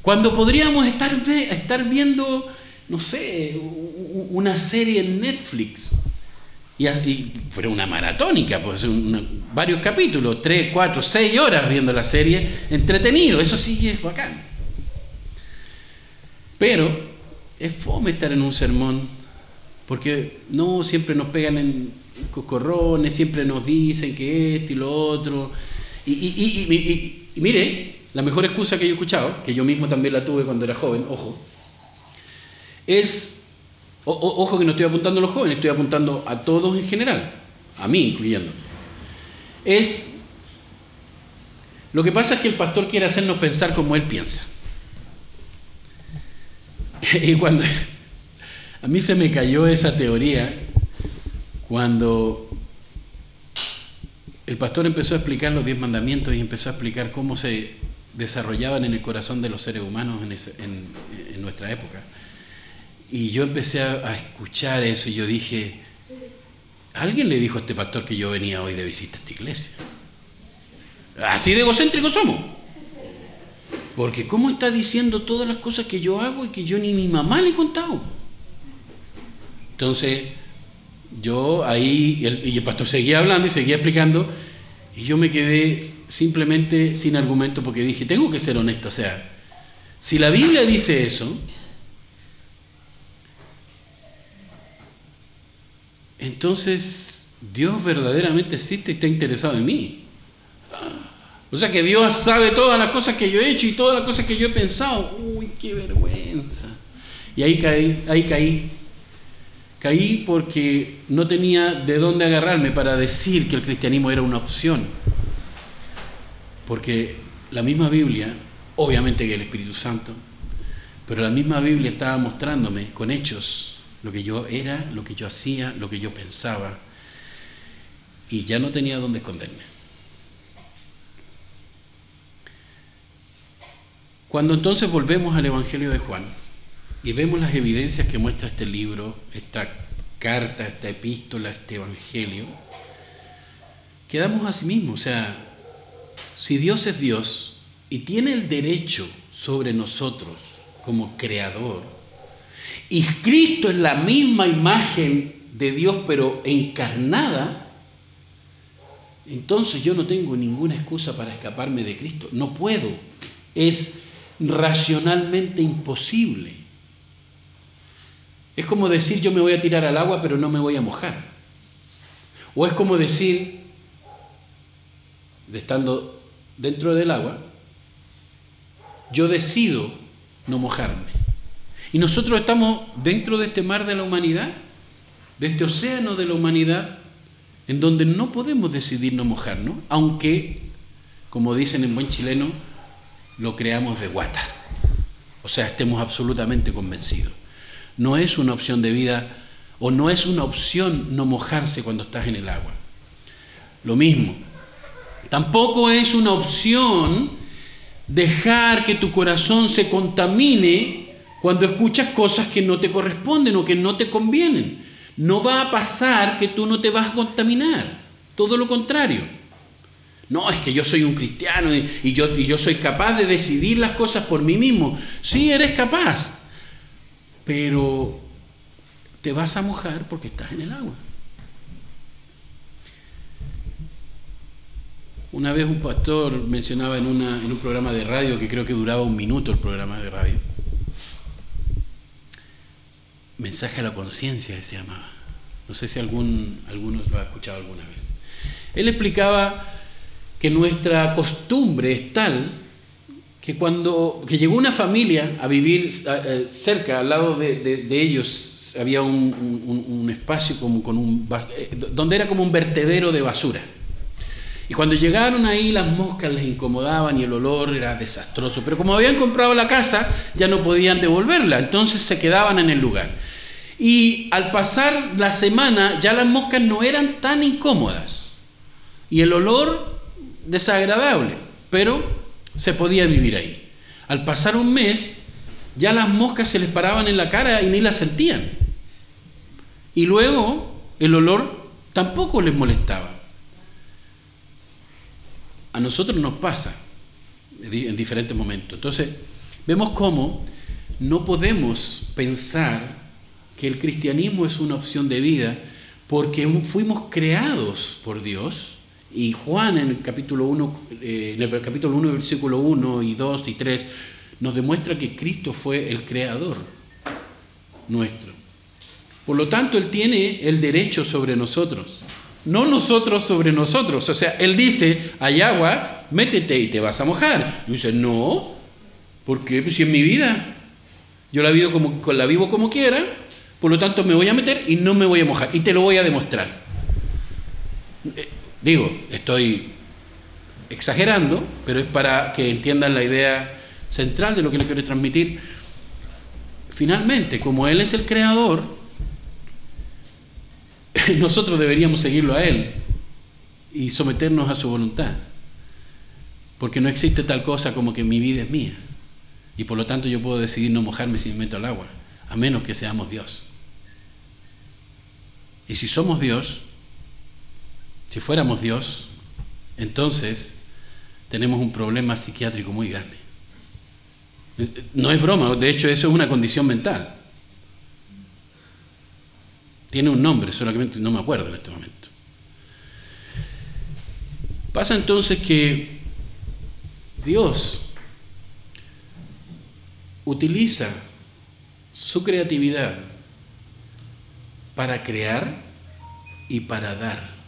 cuando podríamos estar, estar viendo no sé, una serie en Netflix. Y, y pero una maratónica, pues varios capítulos, tres, cuatro, seis horas viendo la serie, entretenido, eso sí es bacán. Pero es fome estar en un sermón, porque no siempre nos pegan en cocorrones, siempre nos dicen que esto y lo otro. Y, mire, la mejor excusa que yo he escuchado, que yo mismo también la tuve cuando era joven, ojo, es, ojo que no estoy apuntando a los jóvenes, estoy apuntando a todos en general, a mí incluyendo, es, lo que pasa es que el pastor quiere hacernos pensar como él piensa. Y cuando a mí se me cayó esa teoría, cuando el pastor empezó a explicar los diez mandamientos y empezó a explicar cómo se desarrollaban en el corazón de los seres humanos en, nuestra época. Y yo empecé a, escuchar eso y yo dije, alguien le dijo a este pastor que yo venía hoy de visita a esta iglesia. Así de egocéntricos somos. Porque ¿cómo está diciendo todas las cosas que yo hago y que yo ni mi mamá le he contado? Entonces, yo ahí, y el, pastor seguía hablando y seguía explicando, y yo me quedé simplemente sin argumento porque dije, tengo que ser honesto, o sea, si la Biblia dice eso, entonces Dios verdaderamente existe y está interesado en mí. O sea que Dios sabe todas las cosas que yo he hecho y todas las cosas que yo he pensado. Uy, qué vergüenza. Y ahí caí, ahí caí. Caí porque no tenía de dónde agarrarme para decir que el cristianismo era una opción. Porque la misma Biblia, obviamente que el Espíritu Santo, pero la misma Biblia estaba mostrándome con hechos lo que yo era, lo que yo hacía, lo que yo pensaba, y ya no tenía dónde esconderme. Cuando entonces volvemos al Evangelio de Juan y vemos las evidencias que muestra este libro, esta carta, esta epístola, este Evangelio, quedamos a sí mismos. O sea, si Dios es Dios y tiene el derecho sobre nosotros como creador, y Cristo es la misma imagen de Dios pero encarnada, entonces yo no tengo ninguna excusa para escaparme de Cristo. No puedo. Es racionalmente imposible. Es como decir yo me voy a tirar al agua pero no me voy a mojar. O es como decir, estando dentro del agua, yo decido no mojarme. Y nosotros estamos dentro de este mar de la humanidad, de este océano de la humanidad, en donde no podemos decidir no mojarnos, aunque, como dicen en buen chileno, lo creamos de guata. O sea, estemos absolutamente convencidos. No es una opción de vida o no es una opción no mojarse cuando estás en el agua. Lo mismo. Tampoco es una opción dejar que tu corazón se contamine cuando escuchas cosas que no te corresponden o que no te convienen. No va a pasar que tú no te vas a contaminar, todo lo contrario. No, es que yo soy un cristiano y, yo, y yo soy capaz de decidir las cosas por mí mismo. Sí, eres capaz, pero te vas a mojar porque estás en el agua. Una vez un pastor mencionaba en, un programa de radio, que creo que duraba un minuto el programa de radio, mensaje a la conciencia se llamaba. No sé si algún, algunos lo ha escuchado alguna vez. Él explicaba que nuestra costumbre es tal que cuando que llegó una familia a vivir eh, cerca, al lado de, ellos, había un, espacio como con un, eh, donde era como un vertedero de basura. Y cuando llegaron ahí las moscas les incomodaban y el olor era desastroso. Pero como habían comprado la casa, ya no podían devolverla, entonces se quedaban en el lugar. Y al pasar la semana ya las moscas no eran tan incómodas. Y el olor desagradable, pero se podía vivir ahí. Al pasar un mes, ya las moscas se les paraban en la cara y ni las sentían. Y luego el olor tampoco les molestaba. A nosotros nos pasa en diferentes momentos. Entonces, vemos cómo no podemos pensar que el cristianismo es una opción de vida porque fuimos creados por Dios. Y Juan en el capítulo 1, eh, en el capítulo 1, versículo 1 y 2 y 3, nos demuestra que Cristo fue el creador nuestro. Por lo tanto, Él tiene el derecho sobre nosotros no nosotros sobre nosotros. O sea, Él dice, hay agua, métete y te vas a mojar. Y dice, no, porque pues si en mi vida yo la vivo como, la vivo como quiera, por lo tanto me voy a meter y no me voy a mojar. Y te lo voy a demostrar. Digo, estoy exagerando, pero es para que entiendan la idea central de lo que le quiero transmitir. Finalmente, como Él es el creador, nosotros deberíamos seguirlo a Él y someternos a su voluntad. Porque no existe tal cosa como que mi vida es mía. Y por lo tanto yo puedo decidir no mojarme si me meto al agua, a menos que seamos Dios. Y si somos Dios, si fuéramos Dios, entonces tenemos un problema psiquiátrico muy grande. No es broma, de hecho eso es una condición mental. Tiene un nombre, solamente no me acuerdo en este momento. Pasa entonces que Dios utiliza su creatividad para crear y para dar.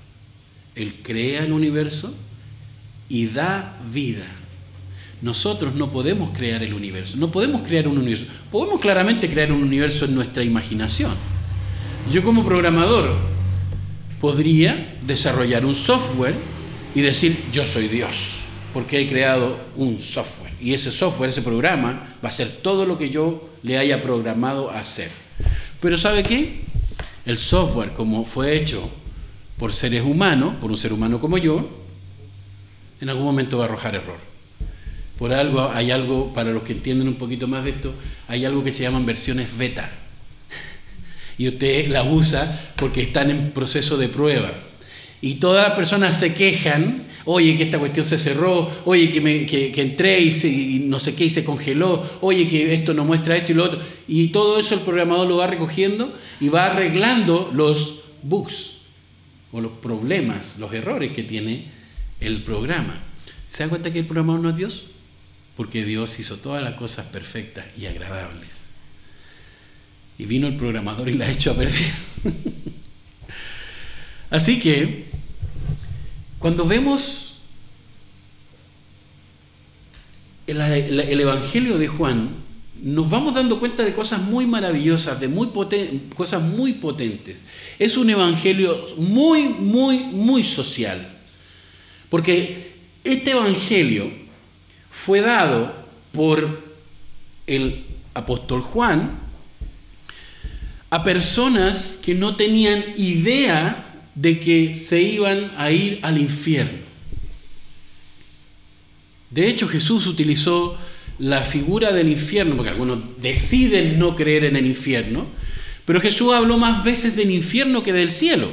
Él crea el universo y da vida. Nosotros no podemos crear el universo, no podemos crear un universo. Podemos claramente crear un universo en nuestra imaginación yo como programador podría desarrollar un software y decir, yo soy Dios, porque he creado un software. Y ese software, ese programa, va a ser todo lo que yo le haya programado a hacer. Pero ¿sabe qué? El software, como fue hecho por seres humanos, por un ser humano como yo, en algún momento va a arrojar error. Por algo, hay algo, para los que entienden un poquito más de esto, hay algo que se llaman versiones beta y usted la usa porque están en proceso de prueba. Y todas las personas se quejan, oye, que esta cuestión se cerró, oye, que, entré y, no sé qué y se congeló, oye, que esto no muestra esto y lo otro. Y todo eso el programador lo va recogiendo y va arreglando los bugs o los problemas, los errores que tiene el programa. ¿Se da cuenta que el programador no es Dios? Porque Dios hizo todas las cosas perfectas y agradables y vino el programador y la ha hecho a perder. Así que, cuando vemos el, Evangelio de Juan, nos vamos dando cuenta de cosas muy maravillosas, de muy cosas muy potentes. Es un Evangelio muy, muy, muy social. Porque este Evangelio fue dado por el apóstol Juan a personas que no tenían idea de que se iban a ir al infierno. De hecho, Jesús utilizó la figura del infierno, porque algunos deciden no creer en el infierno, pero Jesús habló más veces del infierno que del cielo.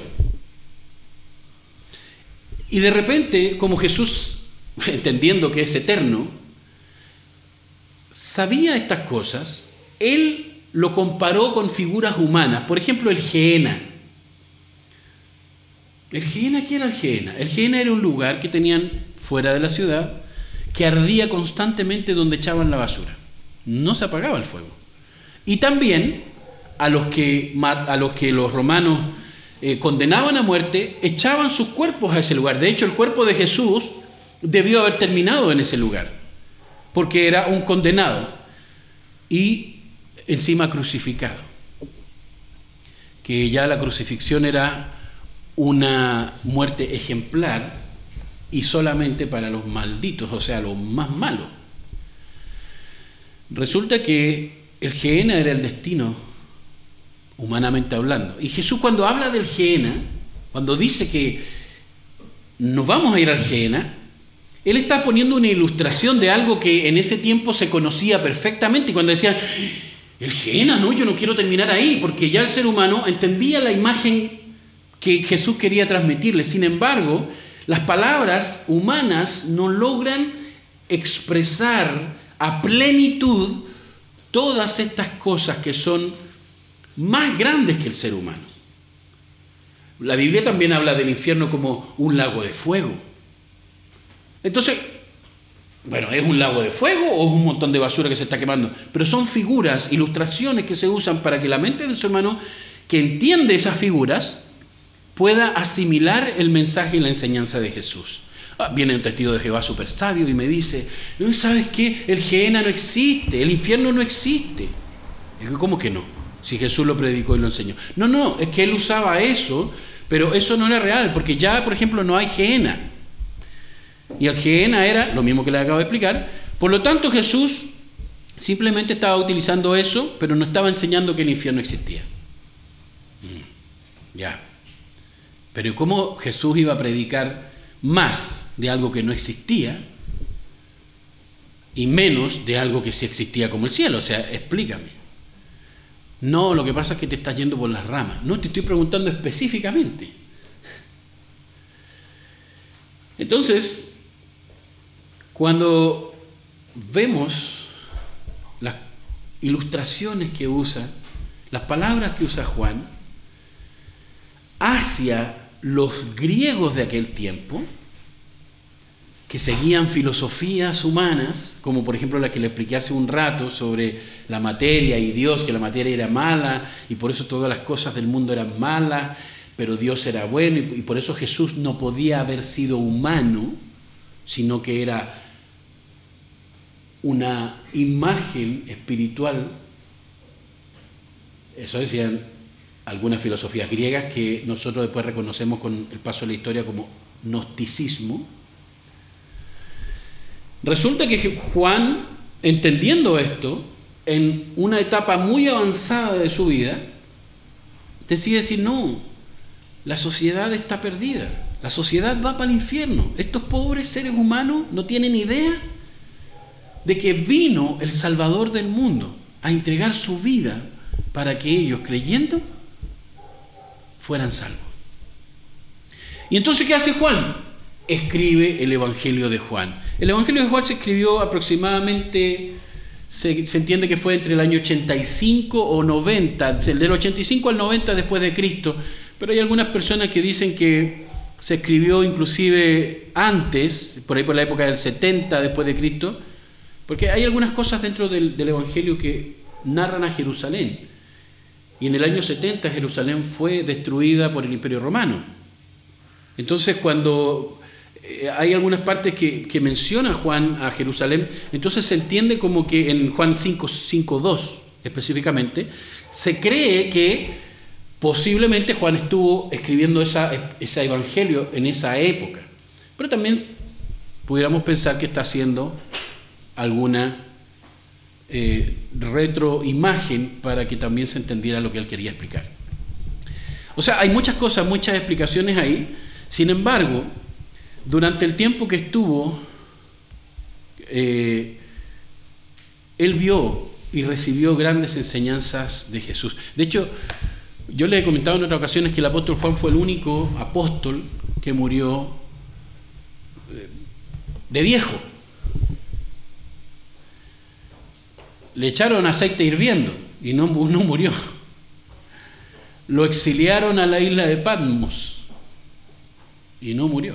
Y de repente, como Jesús, entendiendo que es eterno, sabía estas cosas, él lo comparó con figuras humanas. Por ejemplo, el Geena. ¿El Geena qué era el Geena? El Geena era un lugar que tenían fuera de la ciudad que ardía constantemente donde echaban la basura. No se apagaba el fuego. Y también a los que, a los, que los romanos eh, condenaban a muerte, echaban sus cuerpos a ese lugar. De hecho, el cuerpo de Jesús debió haber terminado en ese lugar, porque era un condenado. Y encima crucificado. Que ya la crucifixión era una muerte ejemplar y solamente para los malditos, o sea, los más malos. Resulta que el Geena era el destino, humanamente hablando. Y Jesús cuando habla del Geena, cuando dice que nos vamos a ir al Geena, él está poniendo una ilustración de algo que en ese tiempo se conocía perfectamente. Y cuando decía, el Geena, no, yo no quiero terminar ahí, porque ya el ser humano entendía la imagen que Jesús quería transmitirle. Sin embargo, las palabras humanas no logran expresar a plenitud todas estas cosas que son más grandes que el ser humano. La Biblia también habla del infierno como un lago de fuego. Entonces, bueno, ¿es un lago de fuego o es un montón de basura que se está quemando? Pero son figuras, ilustraciones que se usan para que la mente del ser humano que entiende esas figuras pueda asimilar el mensaje y la enseñanza de Jesús. Ah, viene un testigo de Jehová súper sabio y me dice, ¿sabes qué? El Gehenna no existe, el infierno no existe. ¿cómo que no? Si Jesús lo predicó y lo enseñó. No, no, es que él usaba eso, pero eso no era real, porque ya, por ejemplo, no hay Gehenna. Y el Gehenna era lo mismo que le acabo de explicar. Por lo tanto, Jesús simplemente estaba utilizando eso, pero no estaba enseñando que el infierno existía. Mm, ya. Pero ¿cómo Jesús iba a predicar más de algo que no existía y menos de algo que sí existía como el cielo? O sea, explícame. No, lo que pasa es que te estás yendo por las ramas. No te estoy preguntando específicamente. Entonces, cuando vemos las ilustraciones que usa, las palabras que usa Juan, hacia los griegos de aquel tiempo, que seguían filosofías humanas, como por ejemplo la que le expliqué hace un rato sobre la materia y Dios, que la materia era mala y por eso todas las cosas del mundo eran malas, pero Dios era bueno y, por eso Jesús no podía haber sido humano, sino que era una imagen espiritual. Eso decían algunas filosofías griegas que nosotros después reconocemos con el paso de la historia como gnosticismo. Resulta que Juan, entendiendo esto, en una etapa muy avanzada de su vida, decide decir, no, la sociedad está perdida, la sociedad va para el infierno, estos pobres seres humanos no tienen idea de que vino el Salvador del mundo a entregar su vida para que ellos, creyendo, fueran salvos. ¿Y entonces qué hace Juan? Escribe el Evangelio de Juan. El Evangelio de Juan se escribió aproximadamente, se, entiende que fue entre el año 85 o 90, del 85 al 90 después de Cristo, pero hay algunas personas que dicen que se escribió inclusive antes, por ahí por la época del 70 después de Cristo, porque hay algunas cosas dentro del, del Evangelio que narran a Jerusalén. Y en el año 70 Jerusalén fue destruida por el Imperio Romano. Entonces cuando eh, hay algunas partes que, menciona Juan a Jerusalén, entonces se entiende como que en Juan 5, 2 específicamente, se cree que posiblemente Juan estuvo escribiendo esa, ese evangelio en esa época. Pero también pudiéramos pensar que está haciendo alguna eh, retroimagen para que también se entendiera lo que él quería explicar. O sea, hay muchas cosas, muchas explicaciones ahí. Sin embargo, durante el tiempo que estuvo, eh, él vio y recibió grandes enseñanzas de Jesús. De hecho, yo le he comentado en otras ocasiones que el apóstol Juan fue el único apóstol que murió eh, de viejo. Le echaron aceite hirviendo y no, no murió. Lo exiliaron a la isla de Patmos y no murió.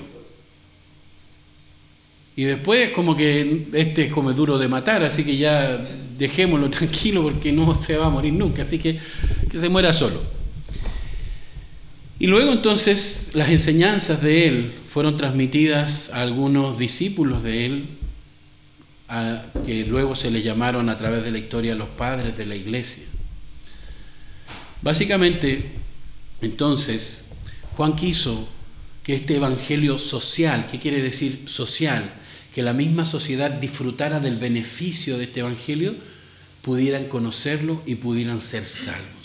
Y después como que este es como duro de matar, así que ya dejémoslo tranquilo porque no se va a morir nunca, así que que se muera solo. Y luego entonces las enseñanzas de él fueron transmitidas a algunos discípulos de él que luego se le llamaron a través de la historia los padres de la iglesia. Básicamente, entonces, Juan quiso que este evangelio social, ¿qué quiere decir social? Que la misma sociedad disfrutara del beneficio de este evangelio, pudieran conocerlo y pudieran ser salvos.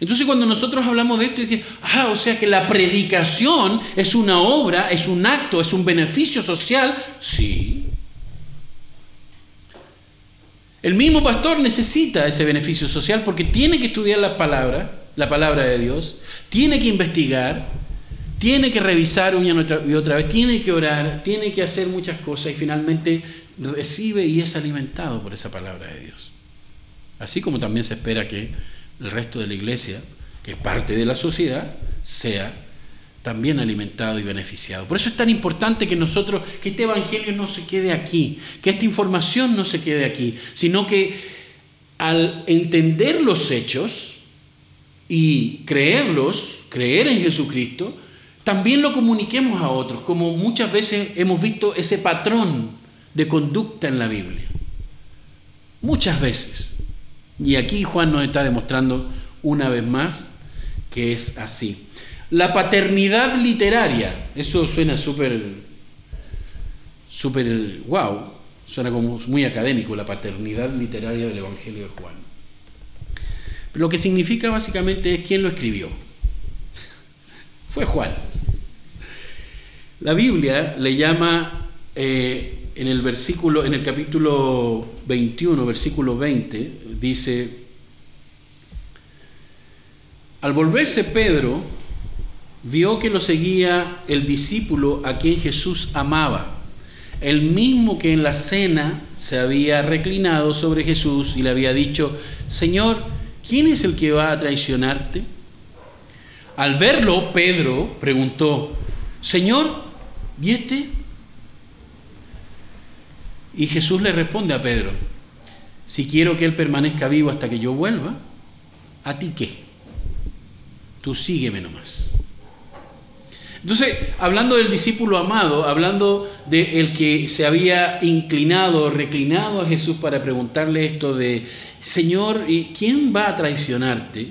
Entonces cuando nosotros hablamos de esto, es que, ah, o sea que la predicación es una obra, es un acto, es un beneficio social, sí. El mismo pastor necesita ese beneficio social porque tiene que estudiar la palabra, la palabra de Dios, tiene que investigar, tiene que revisar una y otra vez, tiene que orar, tiene que hacer muchas cosas y finalmente recibe y es alimentado por esa palabra de Dios. Así como también se espera que el resto de la iglesia, que es parte de la sociedad, sea también alimentado y beneficiado. Por eso es tan importante que nosotros, que este Evangelio no se quede aquí, que esta información no se quede aquí, sino que al entender los hechos y creerlos, creer en Jesucristo, también lo comuniquemos a otros, como muchas veces hemos visto ese patrón de conducta en la Biblia. Muchas veces. Y aquí Juan nos está demostrando una vez más que es así. La paternidad literaria, eso suena súper, súper, wow, suena como muy académico, la paternidad literaria del Evangelio de Juan. Pero lo que significa básicamente es quién lo escribió. Fue Juan. La Biblia le llama eh, en el versículo, en el capítulo 21, versículo 20, dice, al volverse Pedro, vio que lo seguía el discípulo a quien Jesús amaba, el mismo que en la cena se había reclinado sobre Jesús y le había dicho, Señor, ¿quién es el que va a traicionarte? Al verlo, Pedro preguntó, Señor, ¿y este? Y Jesús le responde a Pedro, si quiero que él permanezca vivo hasta que yo vuelva, ¿a ti qué? Tú sígueme nomás. Entonces, hablando del discípulo amado, hablando de el que se había inclinado, reclinado a Jesús para preguntarle esto de, Señor, ¿y quién va a traicionarte?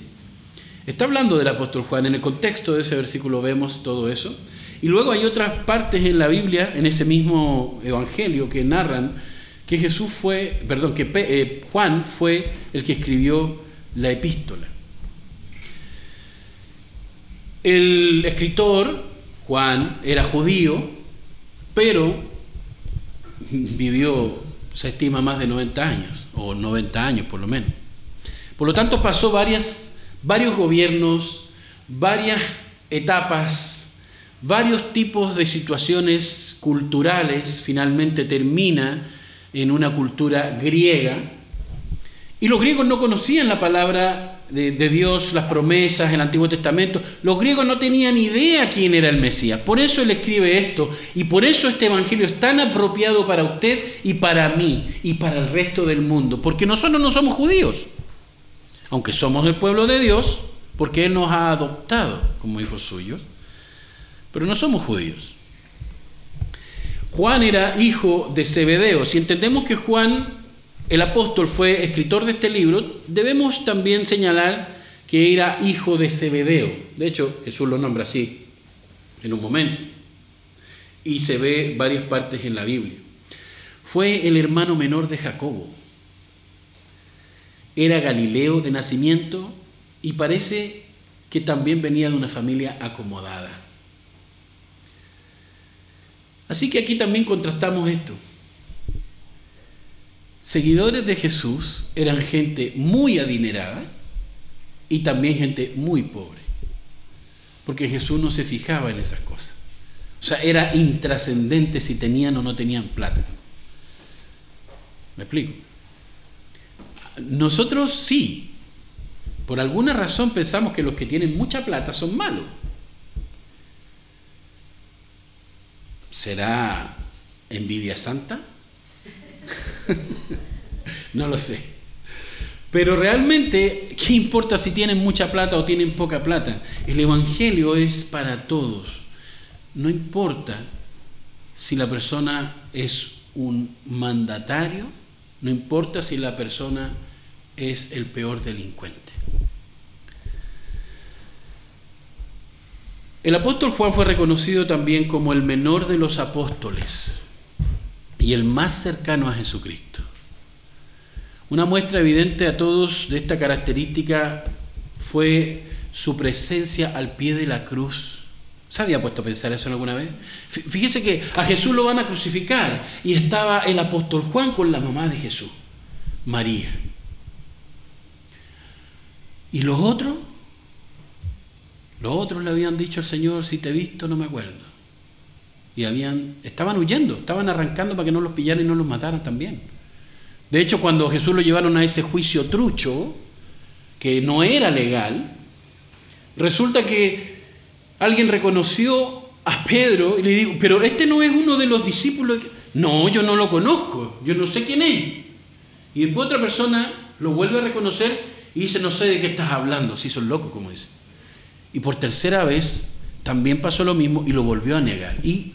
Está hablando del apóstol Juan. En el contexto de ese versículo vemos todo eso. Y luego hay otras partes en la Biblia, en ese mismo evangelio, que narran que Jesús fue, perdón, que eh, Juan fue el que escribió la epístola. El escritor, Juan, era judío, pero vivió, se estima, más de 90 años, o 90 años por lo menos. Por lo tanto, pasó varias, varios gobiernos, varias etapas varios tipos de situaciones culturales, finalmente termina en una cultura griega. Y los griegos no conocían la palabra de, Dios, las promesas, el Antiguo Testamento. Los griegos no tenían idea quién era el Mesías. Por eso él escribe esto. Y por eso este Evangelio es tan apropiado para usted y para mí y para el resto del mundo. Porque nosotros no somos judíos. Aunque somos el pueblo de Dios, porque Él nos ha adoptado como hijos suyos pero no somos judíos. Juan era hijo de Zebedeo. Si entendemos que Juan, el apóstol, fue escritor de este libro, debemos también señalar que era hijo de Zebedeo. De hecho, Jesús lo nombra así en un momento. Y se ve varias partes en la Biblia. Fue el hermano menor de Jacobo. Era Galileo de nacimiento y parece que también venía de una familia acomodada. Así que aquí también contrastamos esto. Seguidores de Jesús eran gente muy adinerada y también gente muy pobre. Porque Jesús no se fijaba en esas cosas. O sea, era intrascendente si tenían o no tenían plata. ¿Me explico? Nosotros sí, por alguna razón pensamos que los que tienen mucha plata son malos. ¿Será envidia santa? no lo sé. Pero realmente, ¿qué importa si tienen mucha plata o tienen poca plata? El Evangelio es para todos. No importa si la persona es un mandatario, no importa si la persona es el peor delincuente. El apóstol Juan fue reconocido también como el menor de los apóstoles y el más cercano a Jesucristo. Una muestra evidente a todos de esta característica fue su presencia al pie de la cruz. ¿Se había puesto a pensar eso alguna vez? Fíjese que a Jesús lo van a crucificar y estaba el apóstol Juan con la mamá de Jesús, María. ¿Y los otros? Los otros le habían dicho al Señor, si te he visto no me acuerdo. Y habían, estaban huyendo, estaban arrancando para que no los pillaran y no los mataran también. De hecho, cuando Jesús lo llevaron a ese juicio trucho, que no era legal, resulta que alguien reconoció a Pedro y le dijo, pero este no es uno de los discípulos. No, yo no lo conozco, yo no sé quién es. Y después otra persona lo vuelve a reconocer y dice, no sé de qué estás hablando, si son locos, como dice. Y por tercera vez también pasó lo mismo y lo volvió a negar. Y,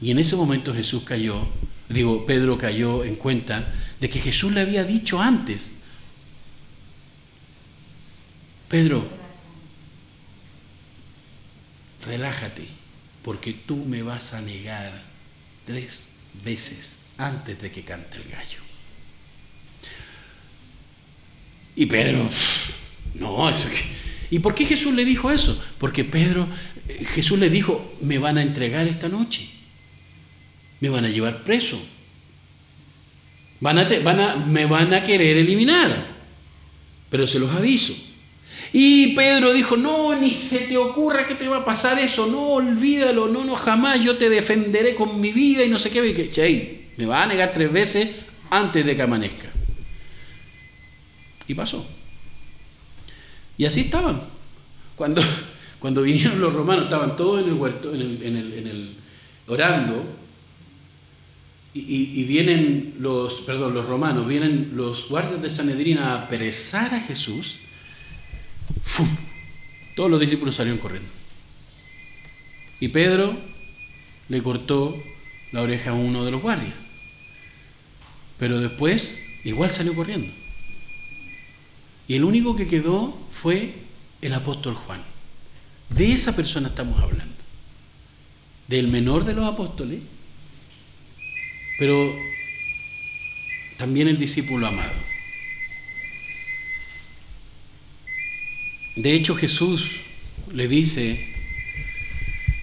y en ese momento Jesús cayó, digo, Pedro cayó en cuenta de que Jesús le había dicho antes, Pedro, relájate, porque tú me vas a negar tres veces antes de que cante el gallo. Y Pedro, no, eso ¿Y por qué Jesús le dijo eso? Porque Pedro, eh, Jesús le dijo, me van a entregar esta noche, me van a llevar preso, van a, me van a querer eliminar, pero se los aviso. Y Pedro dijo, no, ni se te ocurra que te va a pasar eso, no, olvídalo, no, no, jamás yo te defenderé con mi vida y no sé qué, y que, che, me va a negar tres veces antes de que amanezca. Y pasó. Y así estaban. Cuando, cuando vinieron los romanos, estaban todos en el huerto, en el orando, y, vienen los, perdón, los romanos, vienen los guardias de Sanedrín a apresar a Jesús todos los discípulos salieron corriendo. Y Pedro le cortó la oreja a uno de los guardias. Pero después igual salió corriendo. Y el único que quedó fue el apóstol Juan. De esa persona estamos hablando. Del menor de los apóstoles, pero también el discípulo amado. De hecho, Jesús le dice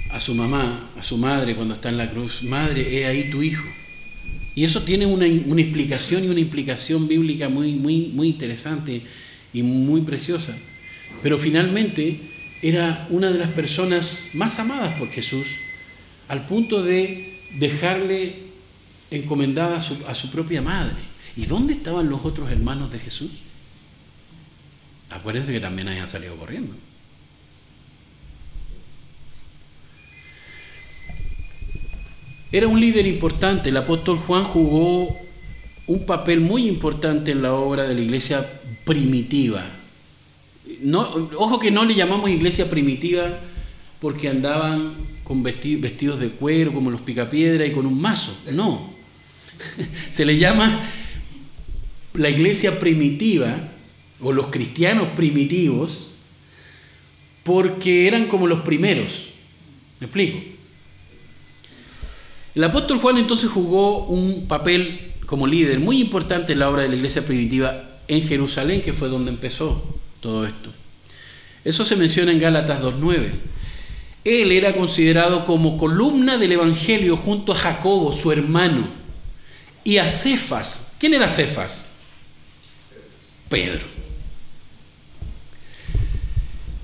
a su mamá, a su madre cuando está en la cruz, madre, he ahí tu hijo. Y eso tiene una, explicación y una implicación bíblica muy, muy, muy interesante y muy preciosa. Pero finalmente era una de las personas más amadas por Jesús, al punto de dejarle encomendada a su, propia madre. ¿Y dónde estaban los otros hermanos de Jesús? Acuérdense que también hayan salido corriendo. Era un líder importante. El apóstol Juan jugó un papel muy importante en la obra de la iglesia primitiva. No, ojo que no le llamamos iglesia primitiva porque andaban con vestidos de cuero como los picapiedra y con un mazo. No. Se le llama la iglesia primitiva o los cristianos primitivos, porque eran como los primeros. ¿Me explico? El apóstol Juan entonces jugó un papel como líder muy importante en la obra de la iglesia primitiva en Jerusalén, que fue donde empezó todo esto. Eso se menciona en Gálatas 2.9. Él era considerado como columna del Evangelio junto a Jacobo, su hermano, y a Cefas. ¿Quién era Cefas? Pedro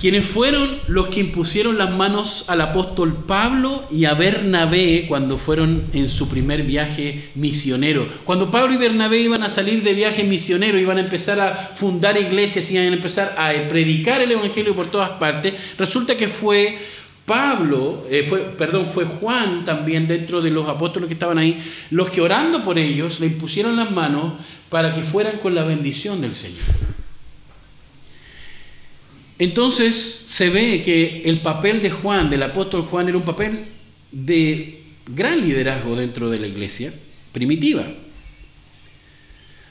quienes fueron los que impusieron las manos al apóstol Pablo y a Bernabé cuando fueron en su primer viaje misionero. Cuando Pablo y Bernabé iban a salir de viaje misionero, iban a empezar a fundar iglesias, iban a empezar a predicar el Evangelio por todas partes, resulta que fue Pablo, eh, fue, perdón, fue Juan también dentro de los apóstoles que estaban ahí, los que orando por ellos le impusieron las manos para que fueran con la bendición del Señor. Entonces se ve que el papel de Juan, del apóstol Juan, era un papel de gran liderazgo dentro de la iglesia primitiva.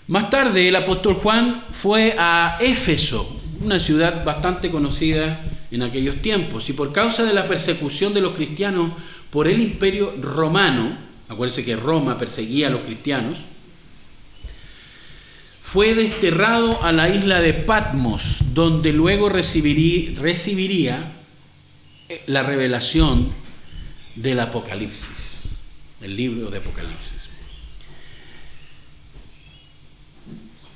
Más tarde el apóstol Juan fue a Éfeso. Una ciudad bastante conocida en aquellos tiempos. Y por causa de la persecución de los cristianos por el imperio romano, acuérdense que Roma perseguía a los cristianos, fue desterrado a la isla de Patmos, donde luego recibiría, la revelación del Apocalipsis, el libro de Apocalipsis.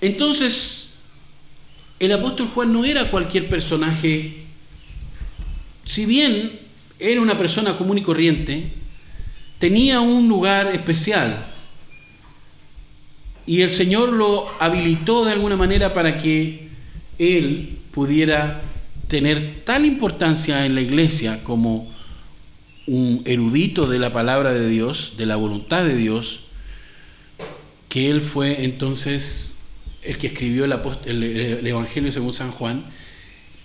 Entonces, el apóstol Juan no era cualquier personaje, si bien era una persona común y corriente, tenía un lugar especial. Y el Señor lo habilitó de alguna manera para que él pudiera tener tal importancia en la iglesia como un erudito de la palabra de Dios, de la voluntad de Dios, que él fue entonces el que escribió el, Evangelio según San Juan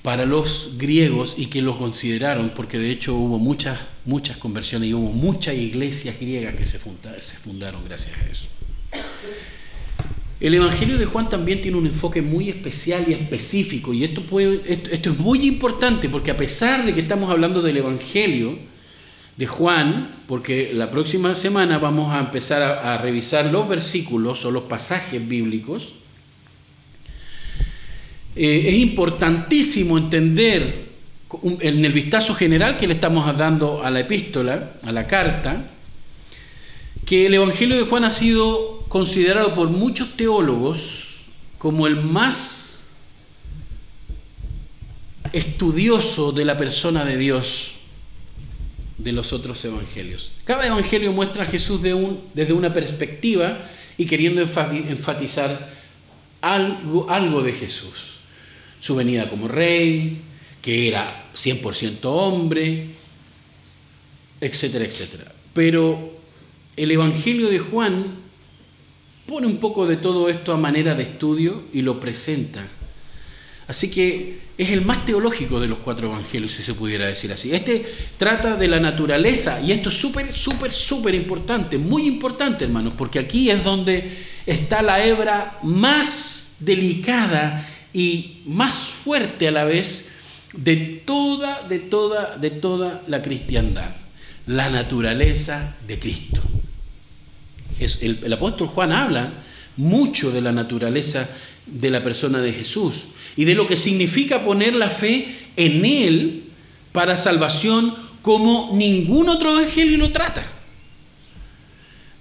para los griegos y que lo consideraron, porque de hecho hubo muchas, muchas conversiones y hubo muchas iglesias griegas que se fundaron gracias a eso. El Evangelio de Juan también tiene un enfoque muy especial y específico, y esto, esto, es muy importante porque a pesar de que estamos hablando del Evangelio de Juan, porque la próxima semana vamos a empezar a, revisar los versículos o los pasajes bíblicos, eh, es importantísimo entender en el vistazo general que le estamos dando a la epístola, a la carta, que el Evangelio de Juan ha sido considerado por muchos teólogos como el más estudioso de la persona de Dios de los otros evangelios. Cada evangelio muestra a Jesús desde una perspectiva y queriendo enfatizar algo, algo de Jesús. Su venida como rey, que era 100% hombre, etcétera, etcétera. Pero el Evangelio de Juan pone un poco de todo esto a manera de estudio y lo presenta. Así que es el más teológico de los cuatro evangelios, si se pudiera decir así. Este trata de la naturaleza y esto es súper, súper, súper importante, muy importante, hermanos, porque aquí es donde está la hebra más delicada y más fuerte a la vez de toda, de toda, de toda la cristiandad, la naturaleza de Cristo el, apóstol Juan habla mucho de la naturaleza de la persona de Jesús y de lo que significa poner la fe en Él para salvación como ningún otro evangelio lo trata.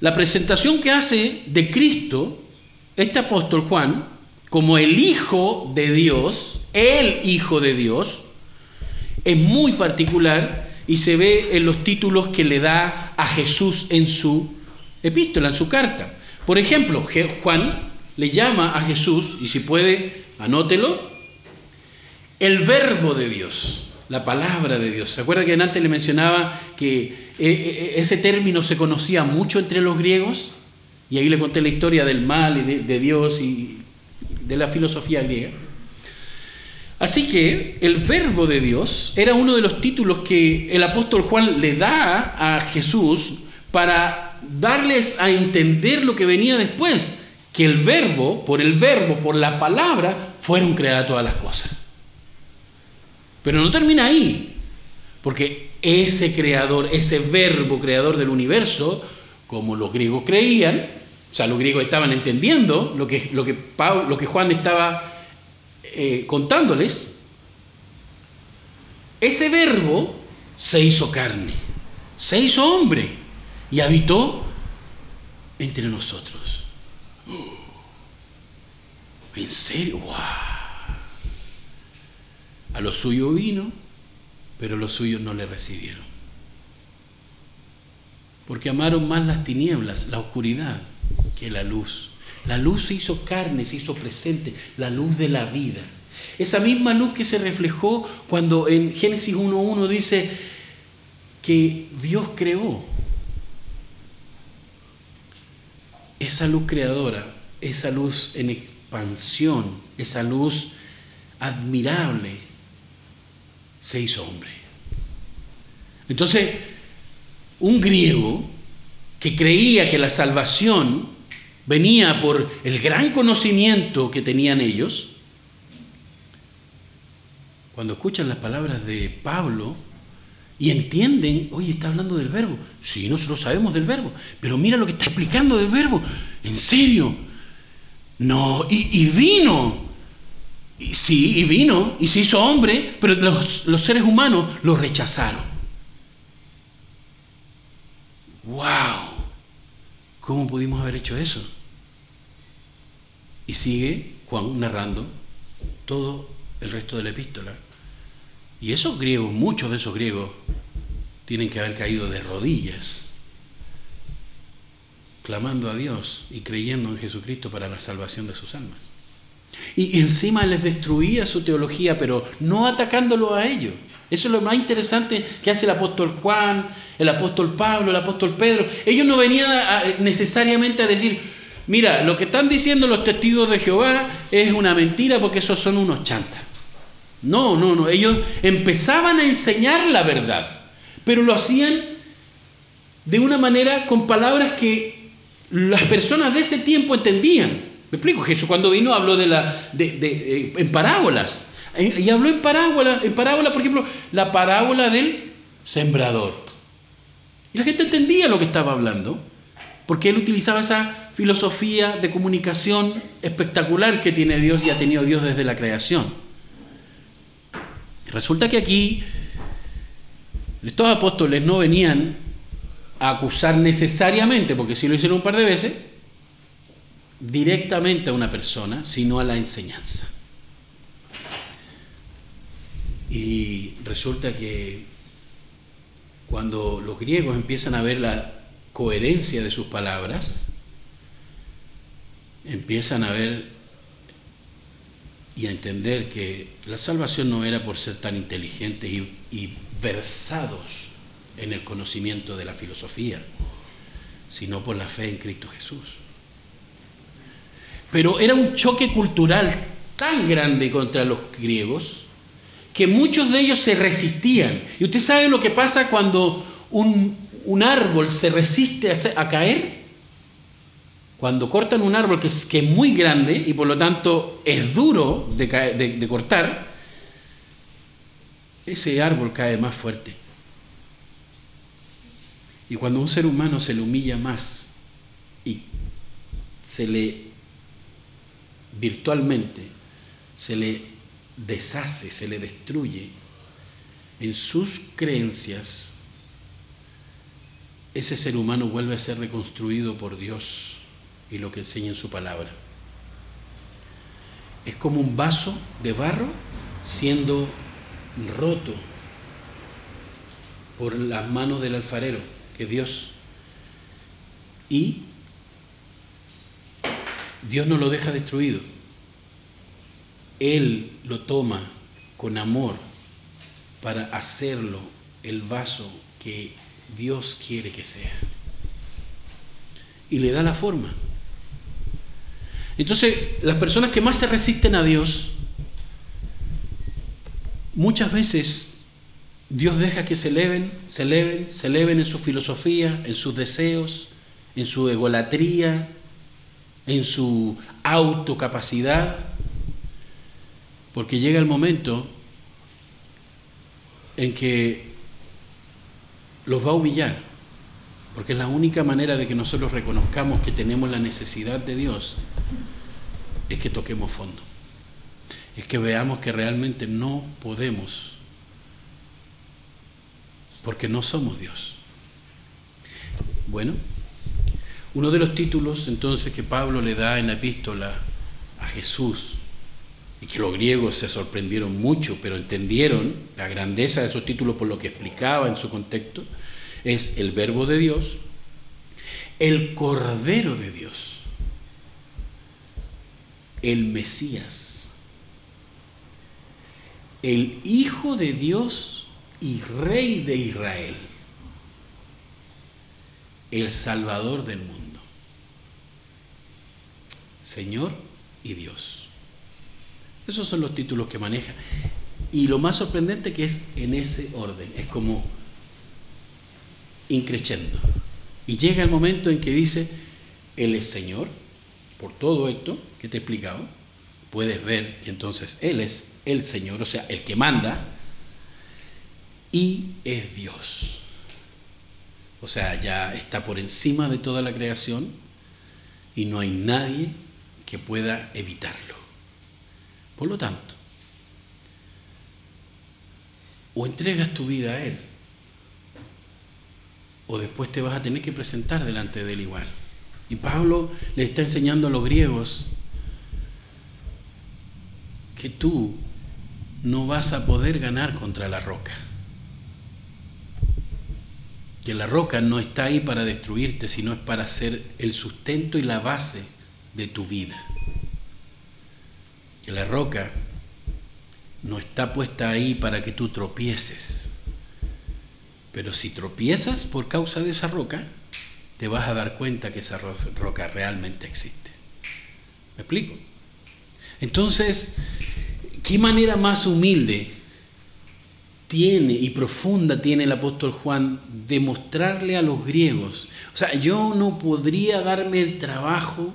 La presentación que hace de Cristo este apóstol Juan como el Hijo de Dios, el Hijo de Dios, es muy particular y se ve en los títulos que le da a Jesús en su epístola, en su carta. Por ejemplo, Juan le llama a Jesús, y si puede, anótelo, el verbo de Dios, la palabra de Dios. ¿Se acuerda que antes le mencionaba que eh, eh, ese término se conocía mucho entre los griegos? Y ahí le conté la historia del mal y de, de Dios y de la filosofía griega. Así que el verbo de Dios era uno de los títulos que el apóstol Juan le da a Jesús para darles a entender lo que venía después, que el verbo, por el verbo, por la palabra, fueron creadas todas las cosas. Pero no termina ahí, porque ese creador, ese verbo creador del universo, como los griegos creían, o sea, los griegos estaban entendiendo lo que, lo que, Juan estaba eh, contándoles, ese verbo se hizo carne, se hizo hombre y habitó entre nosotros. ¿En serio? A lo suyo vino, pero los suyos no le recibieron. Porque amaron más las tinieblas, la oscuridad, que la luz. La luz se hizo carne, se hizo presente, la luz de la vida. Esa misma luz que se reflejó cuando en Génesis 1.1 dice que Dios creó esa luz creadora, esa luz en expansión, esa luz admirable, se hizo hombre. Entonces, un griego que creía que la salvación venía por el gran conocimiento que tenían ellos, cuando escuchan las palabras de Pablo y entienden, oye, está hablando del verbo. Sí, nosotros sabemos del verbo, pero mira lo que está explicando del verbo. ¿En serio? No, y, vino. Y, sí, y vino, y se hizo hombre, pero los, los seres humanos lo rechazaron. ¡Wow! ¿Cómo pudimos haber hecho eso? Y sigue Juan narrando todo el resto de la epístola. Y esos griegos, muchos de esos griegos, tienen que haber caído de rodillas, clamando a Dios y creyendo en Jesucristo para la salvación de sus almas. Y encima les destruía su teología, pero no atacándolo a ellos. Eso es lo más interesante que hace el apóstol Juan, el apóstol Pablo, el apóstol Pedro. Ellos no venían necesariamente a decir, mira, lo que están diciendo los testigos de Jehová es una mentira porque esos son unos chantas. No, no, no. Ellos empezaban a enseñar la verdad, pero lo hacían de una manera con palabras que las personas de ese tiempo entendían. Me explico, Jesús cuando vino habló de la, de, eh, en parábolas. Y habló en parábolas, en parábola, por ejemplo, la parábola del sembrador. La gente entendía lo que estaba hablando, porque él utilizaba esa filosofía de comunicación espectacular que tiene Dios y ha tenido Dios desde la creación. Resulta que aquí estos apóstoles no venían a acusar necesariamente, porque si lo hicieron un par de veces, directamente a una persona, sino a la enseñanza. Y resulta que cuando los griegos empiezan a ver la coherencia de sus palabras, empiezan a ver y a entender que la salvación no era por ser tan inteligentes y, versados en el conocimiento de la filosofía, sino por la fe en Cristo Jesús. Pero era un choque cultural tan grande contra los griegos que muchos de ellos se resistían. Y usted sabe lo que pasa cuando un, árbol se resiste a caer cuando cortan un árbol que es, que es muy grande y por lo tanto es duro de, de cortar, ese árbol cae más fuerte. Y cuando un ser humano se le humilla más y se le virtualmente, se le deshace, se le destruye en sus creencias, ese ser humano vuelve a ser reconstruido por Dios y lo que enseña en su palabra. Es como un vaso de barro siendo roto por las manos del alfarero, que Dios. Y Dios no lo deja destruido. Él lo toma con amor para hacerlo el vaso que Dios quiere que sea. Y le da la forma. Entonces, las personas que más se resisten a Dios, muchas veces Dios deja que se eleven, se eleven, se eleven en su filosofía, en sus deseos, en su egolatría, en su autocapacidad, porque llega el momento en que los va a humillar, porque es la única manera de que nosotros reconozcamos que tenemos la necesidad de Dios es que toquemos fondo. Es que veamos que realmente no podemos, porque no somos Dios. Bueno, uno de los títulos entonces que Pablo le da en la epístola a Jesús, y que los griegos se sorprendieron mucho, pero entendieron la grandeza de esos títulos por lo que explicaba en su contexto, es el verbo de Dios, el Cordero de Dios el Mesías, el Hijo de Dios y Rey de Israel, el Salvador del mundo, Señor y Dios. Esos son los títulos que maneja. Y lo más sorprendente que es en ese orden, es como increchendo. Y llega el momento en que dice, Él es Señor, por todo esto que te he explicado, puedes ver que entonces Él es el Señor, o sea, el que manda, y es Dios. O sea, ya está por encima de toda la creación y no hay nadie que pueda evitarlo. Por lo tanto, o entregas tu vida a Él, o después te vas a tener que presentar delante de Él igual. Y Pablo le está enseñando a los griegos que tú no vas a poder ganar contra la roca. Que la roca no está ahí para destruirte, sino es para ser el sustento y la base de tu vida. La roca no está puesta ahí para que tú tropieces. Pero si tropiezas por causa de esa roca, te vas a dar cuenta que esa roca realmente existe. ¿Me explico? Entonces, ¿qué manera más humilde tiene y profunda tiene el apóstol Juan de mostrarle a los griegos? O sea, yo no podría darme el trabajo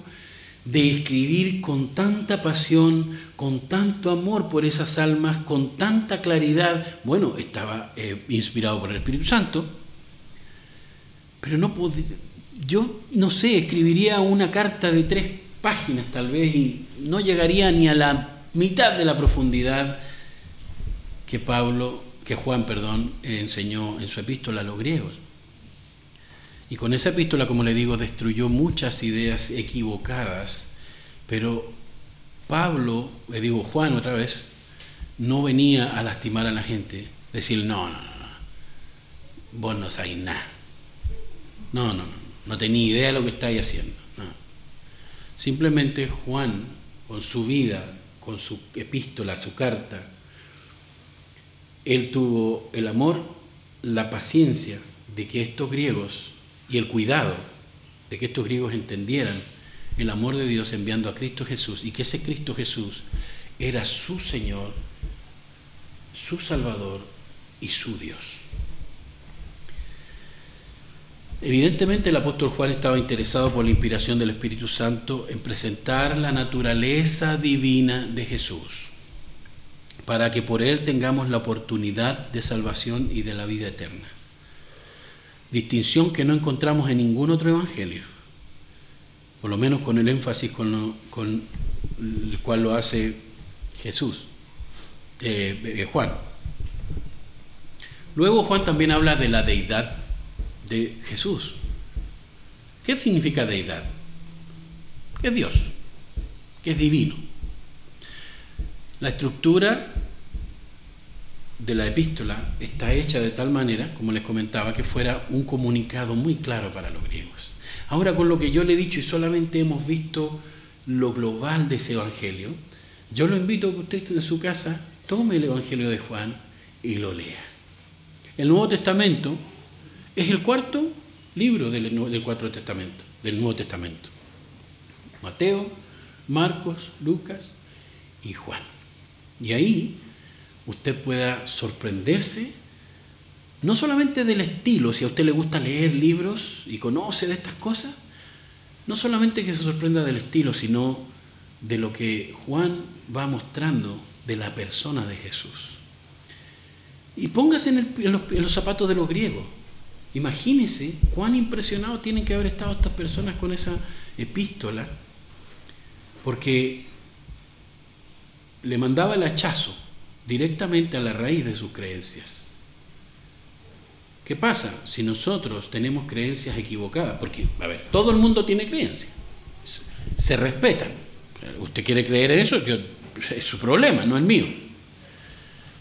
de escribir con tanta pasión, con tanto amor por esas almas, con tanta claridad. Bueno, estaba eh, inspirado por el Espíritu Santo, pero no podía, yo no sé, escribiría una carta de tres páginas tal vez y no llegaría ni a la mitad de la profundidad que Pablo, que Juan, perdón, enseñó en su epístola a los griegos. Y con esa epístola, como le digo, destruyó muchas ideas equivocadas, pero Pablo, le digo Juan otra vez, no venía a lastimar a la gente, decir, no, no, no, vos no sabés nada. No, no, no, no tenía idea de lo que estáis haciendo. Simplemente Juan, con su vida, con su epístola, su carta, él tuvo el amor, la paciencia de que estos griegos y el cuidado de que estos griegos entendieran el amor de Dios enviando a Cristo Jesús y que ese Cristo Jesús era su Señor, su Salvador y su Dios. Evidentemente el apóstol Juan estaba interesado por la inspiración del Espíritu Santo en presentar la naturaleza divina de Jesús, para que por él tengamos la oportunidad de salvación y de la vida eterna distinción que no encontramos en ningún otro evangelio, por lo menos con el énfasis con, con el cual lo hace Jesús, eh, eh, Juan. Luego Juan también habla de la deidad de Jesús. ¿Qué significa deidad? Que es Dios, que es divino. La estructura de la epístola está hecha de tal manera, como les comentaba, que fuera un comunicado muy claro para los griegos. Ahora, con lo que yo le he dicho y solamente hemos visto lo global de ese evangelio, yo lo invito a que usted en su casa tome el evangelio de Juan y lo lea. El Nuevo Testamento es el cuarto libro del, del Cuarto Testamento, del Nuevo Testamento. Mateo, Marcos, Lucas y Juan. Y ahí usted pueda sorprenderse, no solamente del estilo, si a usted le gusta leer libros y conoce de estas cosas, no solamente que se sorprenda del estilo, sino de lo que Juan va mostrando de la persona de Jesús. Y póngase en, los, zapatos de los griegos. Imagínese cuán impresionados tienen que haber estado estas personas con esa epístola, porque le mandaba el hachazo directamente a la raíz de sus creencias. ¿Qué pasa si nosotros tenemos creencias equivocadas? Porque, a ver, todo el mundo tiene creencias, se respetan. Usted quiere creer en eso, es su problema, no el mío.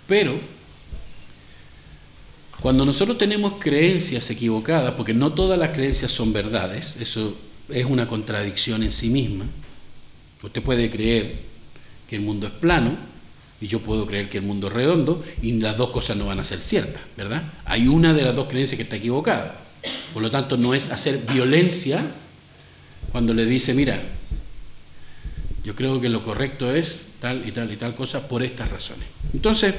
Pero, cuando nosotros tenemos creencias equivocadas, porque no todas las creencias son verdades, eso es una contradicción en sí misma, usted puede creer que el mundo es plano, y yo puedo creer que el mundo es redondo y las dos cosas no van a ser ciertas, ¿verdad? Hay una de las dos creencias que está equivocada. Por lo tanto, no es hacer violencia cuando le dice, mira, yo creo que lo correcto es tal y tal y tal cosa por estas razones. Entonces,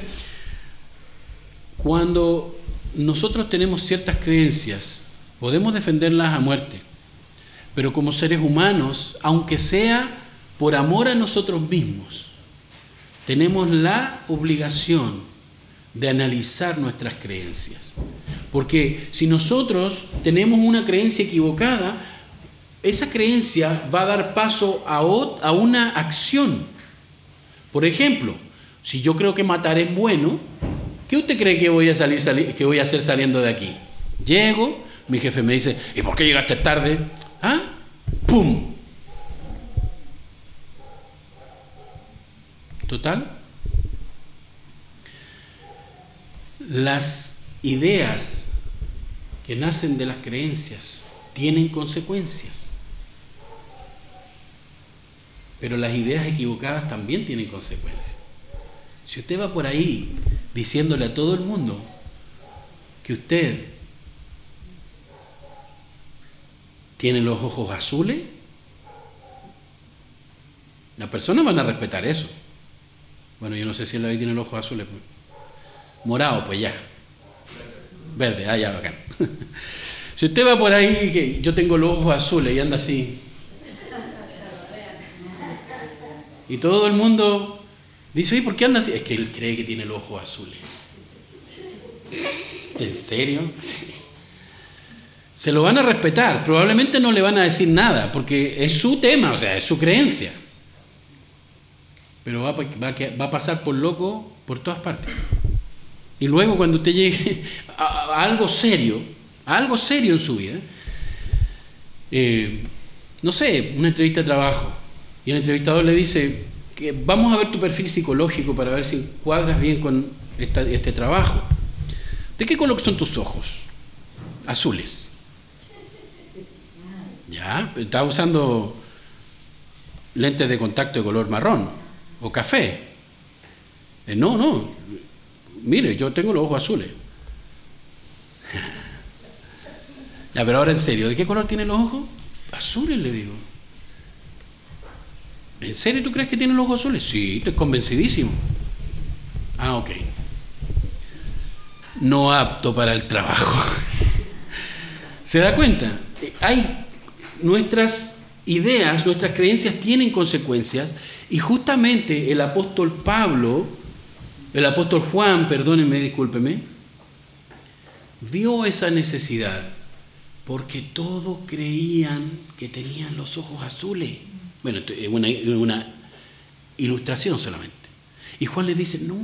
cuando nosotros tenemos ciertas creencias, podemos defenderlas a muerte, pero como seres humanos, aunque sea por amor a nosotros mismos, tenemos la obligación de analizar nuestras creencias. Porque si nosotros tenemos una creencia equivocada, esa creencia va a dar paso a, una acción. Por ejemplo, si yo creo que matar es bueno, ¿qué usted cree que voy a, salir, que voy a hacer saliendo de aquí? Llego, mi jefe me dice, ¿y por qué llegaste tarde? ¿Ah? ¡Pum! Total. Las ideas que nacen de las creencias tienen consecuencias. Pero las ideas equivocadas también tienen consecuencias. Si usted va por ahí diciéndole a todo el mundo que usted tiene los ojos azules, las personas van a respetar eso. Bueno, yo no sé si la ley tiene los ojos azules. Morado, pues ya. Verde, ah, ya, bacán. si usted va por ahí, que yo tengo los ojos azules y anda así. Y todo el mundo dice, oye, ¿por qué anda así? Es que él cree que tiene los ojos azules. ¿En serio? Se lo van a respetar, probablemente no le van a decir nada, porque es su tema, o sea, es su creencia. Pero va, va a pasar por loco por todas partes. Y luego cuando usted llegue a, algo serio, a algo serio en su vida, eh, no sé, una entrevista de trabajo, y el entrevistador le dice que vamos a ver tu perfil psicológico para ver si cuadras bien con este trabajo. ¿De qué color son tus ojos? Azules. Ya, está usando lentes de contacto de color marrón o café. Eh, no, no, mire, yo tengo los ojos azules. ya, pero ahora en serio, ¿de qué color tienen los ojos? Azules, le digo. ¿En serio tú crees que tienen los ojos azules? Sí, estoy convencidísimo. Ah, ok. No apto para el trabajo. ¿Se da cuenta? Hay nuestras ideas, nuestras creencias tienen consecuencias y justamente el apóstol Pablo el apóstol Juan, perdónenme, discúlpeme, vio esa necesidad porque todos creían que tenían los ojos azules. Bueno, es una, ilustración solamente. Y Juan le dice, no,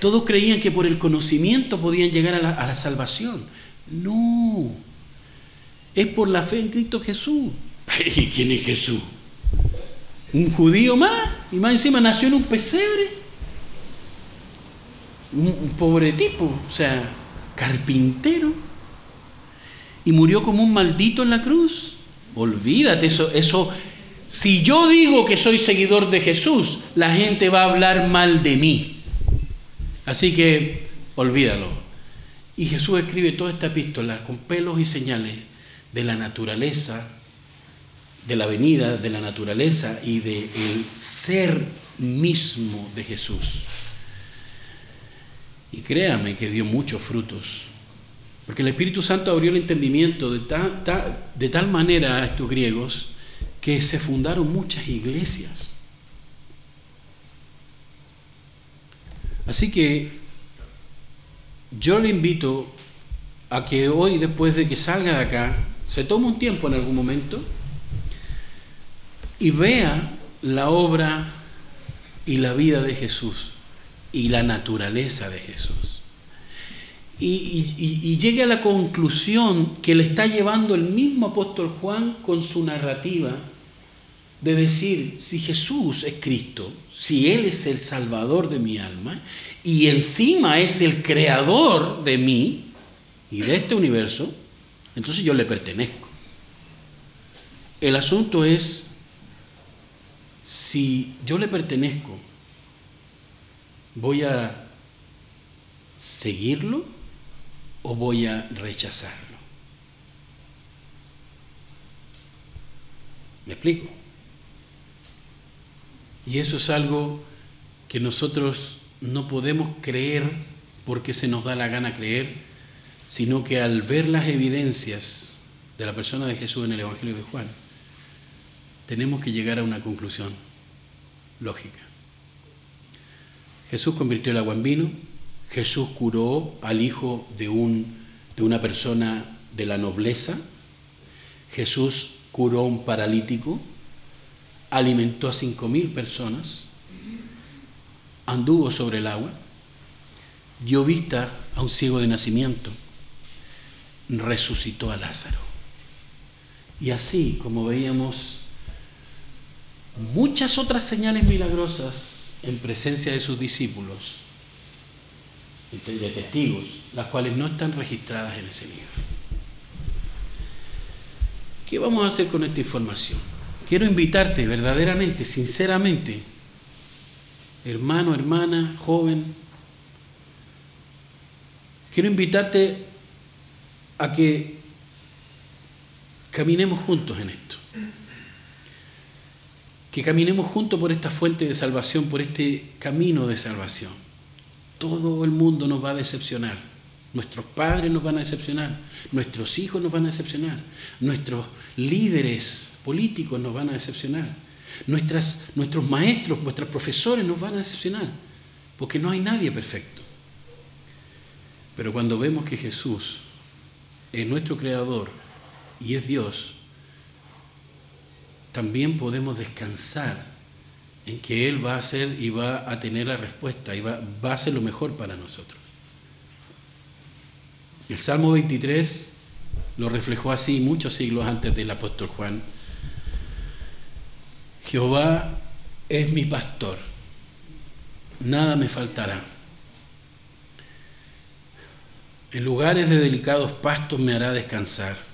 todos creían que por el conocimiento podían llegar a la, a la, salvación. No, es por la fe en Cristo Jesús. ¿Y quién es Jesús? Un judío más, y más encima nació en un pesebre. Un, pobre tipo, o sea, carpintero. Y murió como un maldito en la cruz. Olvídate, eso, eso, si yo digo que soy seguidor de Jesús, la gente va a hablar mal de mí. Así que olvídalo. Y Jesús escribe toda esta epístola con pelos y señales de la naturaleza de la venida de la naturaleza y del ser mismo de Jesús. Y créame que dio muchos frutos, porque el Espíritu Santo abrió el entendimiento de de tal manera a estos griegos que se fundaron muchas iglesias. Así que yo le invito a que hoy, después de que salga de acá, se tome un tiempo en algún momento y vea la obra y la vida de Jesús y la naturaleza de Jesús. Y, llegue a la conclusión que le está llevando el mismo apóstol Juan con su narrativa de decir, si Jesús es Cristo, si Él es el Salvador de mi alma, y encima es el creador de mí y de este universo, entonces yo le pertenezco. El asunto es si yo le pertenezco, ¿voy a seguirlo o voy a rechazarlo? ¿Me explico? Y eso es algo que nosotros no podemos creer porque se nos da la gana creer, sino que al ver las evidencias de la persona de Jesús en el Evangelio de Juan, tenemos que llegar a una conclusión lógica. Jesús convirtió el agua en vino, Jesús curó al hijo de, un, de una persona de la nobleza, Jesús curó a un paralítico, alimentó a cinco mil personas, anduvo sobre el agua, dio vista a un ciego de nacimiento, resucitó a Lázaro. Y así, como veíamos muchas otras señales milagrosas en presencia de sus discípulos, de testigos, las cuales no están registradas en ese libro. ¿Qué vamos a hacer con esta información? Quiero invitarte verdaderamente, sinceramente, hermano, hermana, joven, quiero invitarte a que caminemos juntos en esto. Que caminemos juntos por esta fuente de salvación, por este camino de salvación. Todo el mundo nos va a decepcionar. Nuestros padres nos van a decepcionar. Nuestros hijos nos van a decepcionar. Nuestros líderes políticos nos van a decepcionar. Nuestros maestros, nuestros profesores nos van a decepcionar. Porque no hay nadie perfecto. Pero cuando vemos que Jesús es nuestro creador y es Dios, también podemos descansar en que Él va a hacer y va a tener la respuesta y va, va a hacer lo mejor para nosotros. El Salmo 23 lo reflejó así muchos siglos antes del apóstol Juan. Jehová es mi pastor, nada me faltará. En lugares de delicados pastos me hará descansar.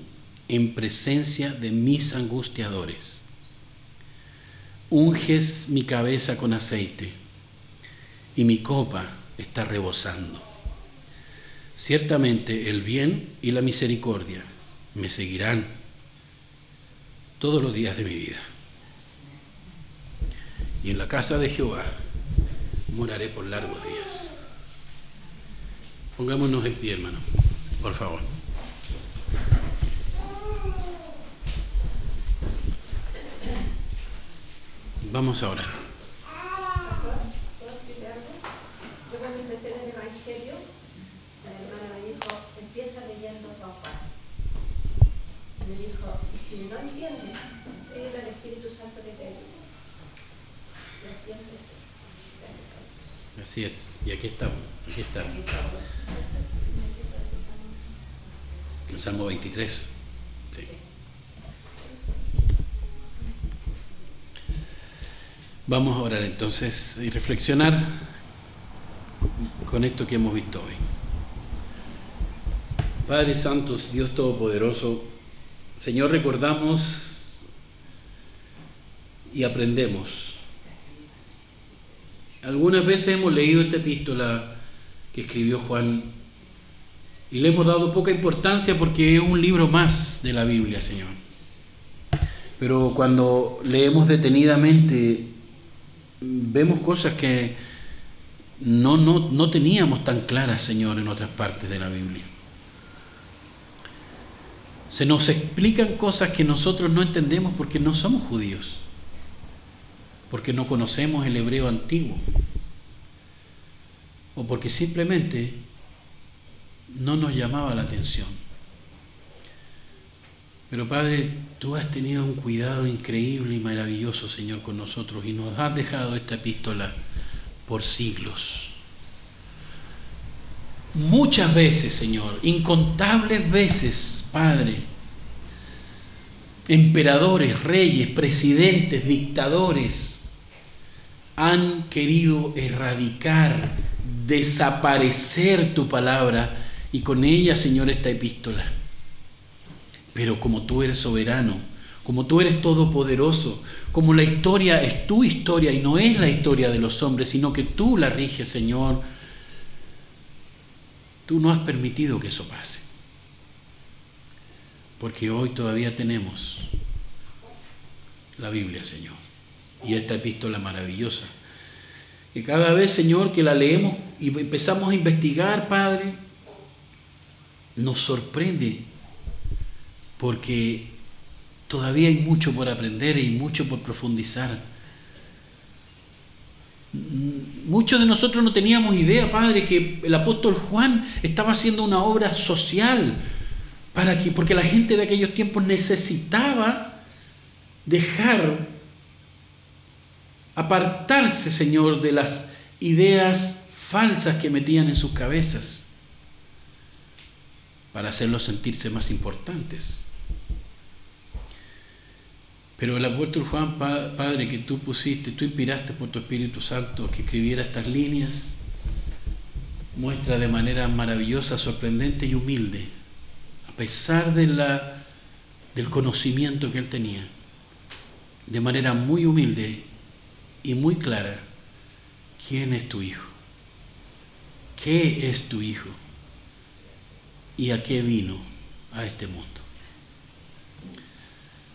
en presencia de mis angustiadores. Unges mi cabeza con aceite y mi copa está rebosando. Ciertamente el bien y la misericordia me seguirán todos los días de mi vida. Y en la casa de Jehová moraré por largos días. Pongámonos en pie, hermano, por favor. Vamos a orar. ¿Puedo decirle algo? Yo cuando empecé en el Evangelio, la hermana me dijo, empieza leyendo San Juan. Me dijo, y si no entiendes, es el Espíritu Santo que te así empecé. Gracias, Así es, y aquí estamos, aquí estamos. El Salmo 23. Sí. Vamos a orar entonces y reflexionar con esto que hemos visto hoy. Padre Santos, Dios Todopoderoso, Señor, recordamos y aprendemos. Algunas veces hemos leído esta epístola que escribió Juan y le hemos dado poca importancia porque es un libro más de la Biblia, Señor. Pero cuando leemos detenidamente, vemos cosas que no, no, no teníamos tan claras, Señor, en otras partes de la Biblia. Se nos explican cosas que nosotros no entendemos porque no somos judíos, porque no conocemos el hebreo antiguo, o porque simplemente no nos llamaba la atención. Pero Padre, tú has tenido un cuidado increíble y maravilloso, Señor, con nosotros y nos has dejado esta epístola por siglos. Muchas veces, Señor, incontables veces, Padre, emperadores, reyes, presidentes, dictadores, han querido erradicar, desaparecer tu palabra y con ella, Señor, esta epístola. Pero como tú eres soberano, como tú eres todopoderoso, como la historia es tu historia y no es la historia de los hombres, sino que tú la riges, Señor, tú no has permitido que eso pase. Porque hoy todavía tenemos la Biblia, Señor, y esta epístola maravillosa. Que cada vez, Señor, que la leemos y empezamos a investigar, Padre, nos sorprende porque todavía hay mucho por aprender y mucho por profundizar. Muchos de nosotros no teníamos idea, Padre, que el apóstol Juan estaba haciendo una obra social para que, porque la gente de aquellos tiempos necesitaba dejar apartarse, Señor, de las ideas falsas que metían en sus cabezas para hacerlos sentirse más importantes. Pero el apóstol Juan, Padre, que tú pusiste, tú inspiraste por tu Espíritu Santo que escribiera estas líneas, muestra de manera maravillosa, sorprendente y humilde, a pesar de la, del conocimiento que él tenía, de manera muy humilde y muy clara, quién es tu Hijo, qué es tu Hijo y a qué vino a este mundo.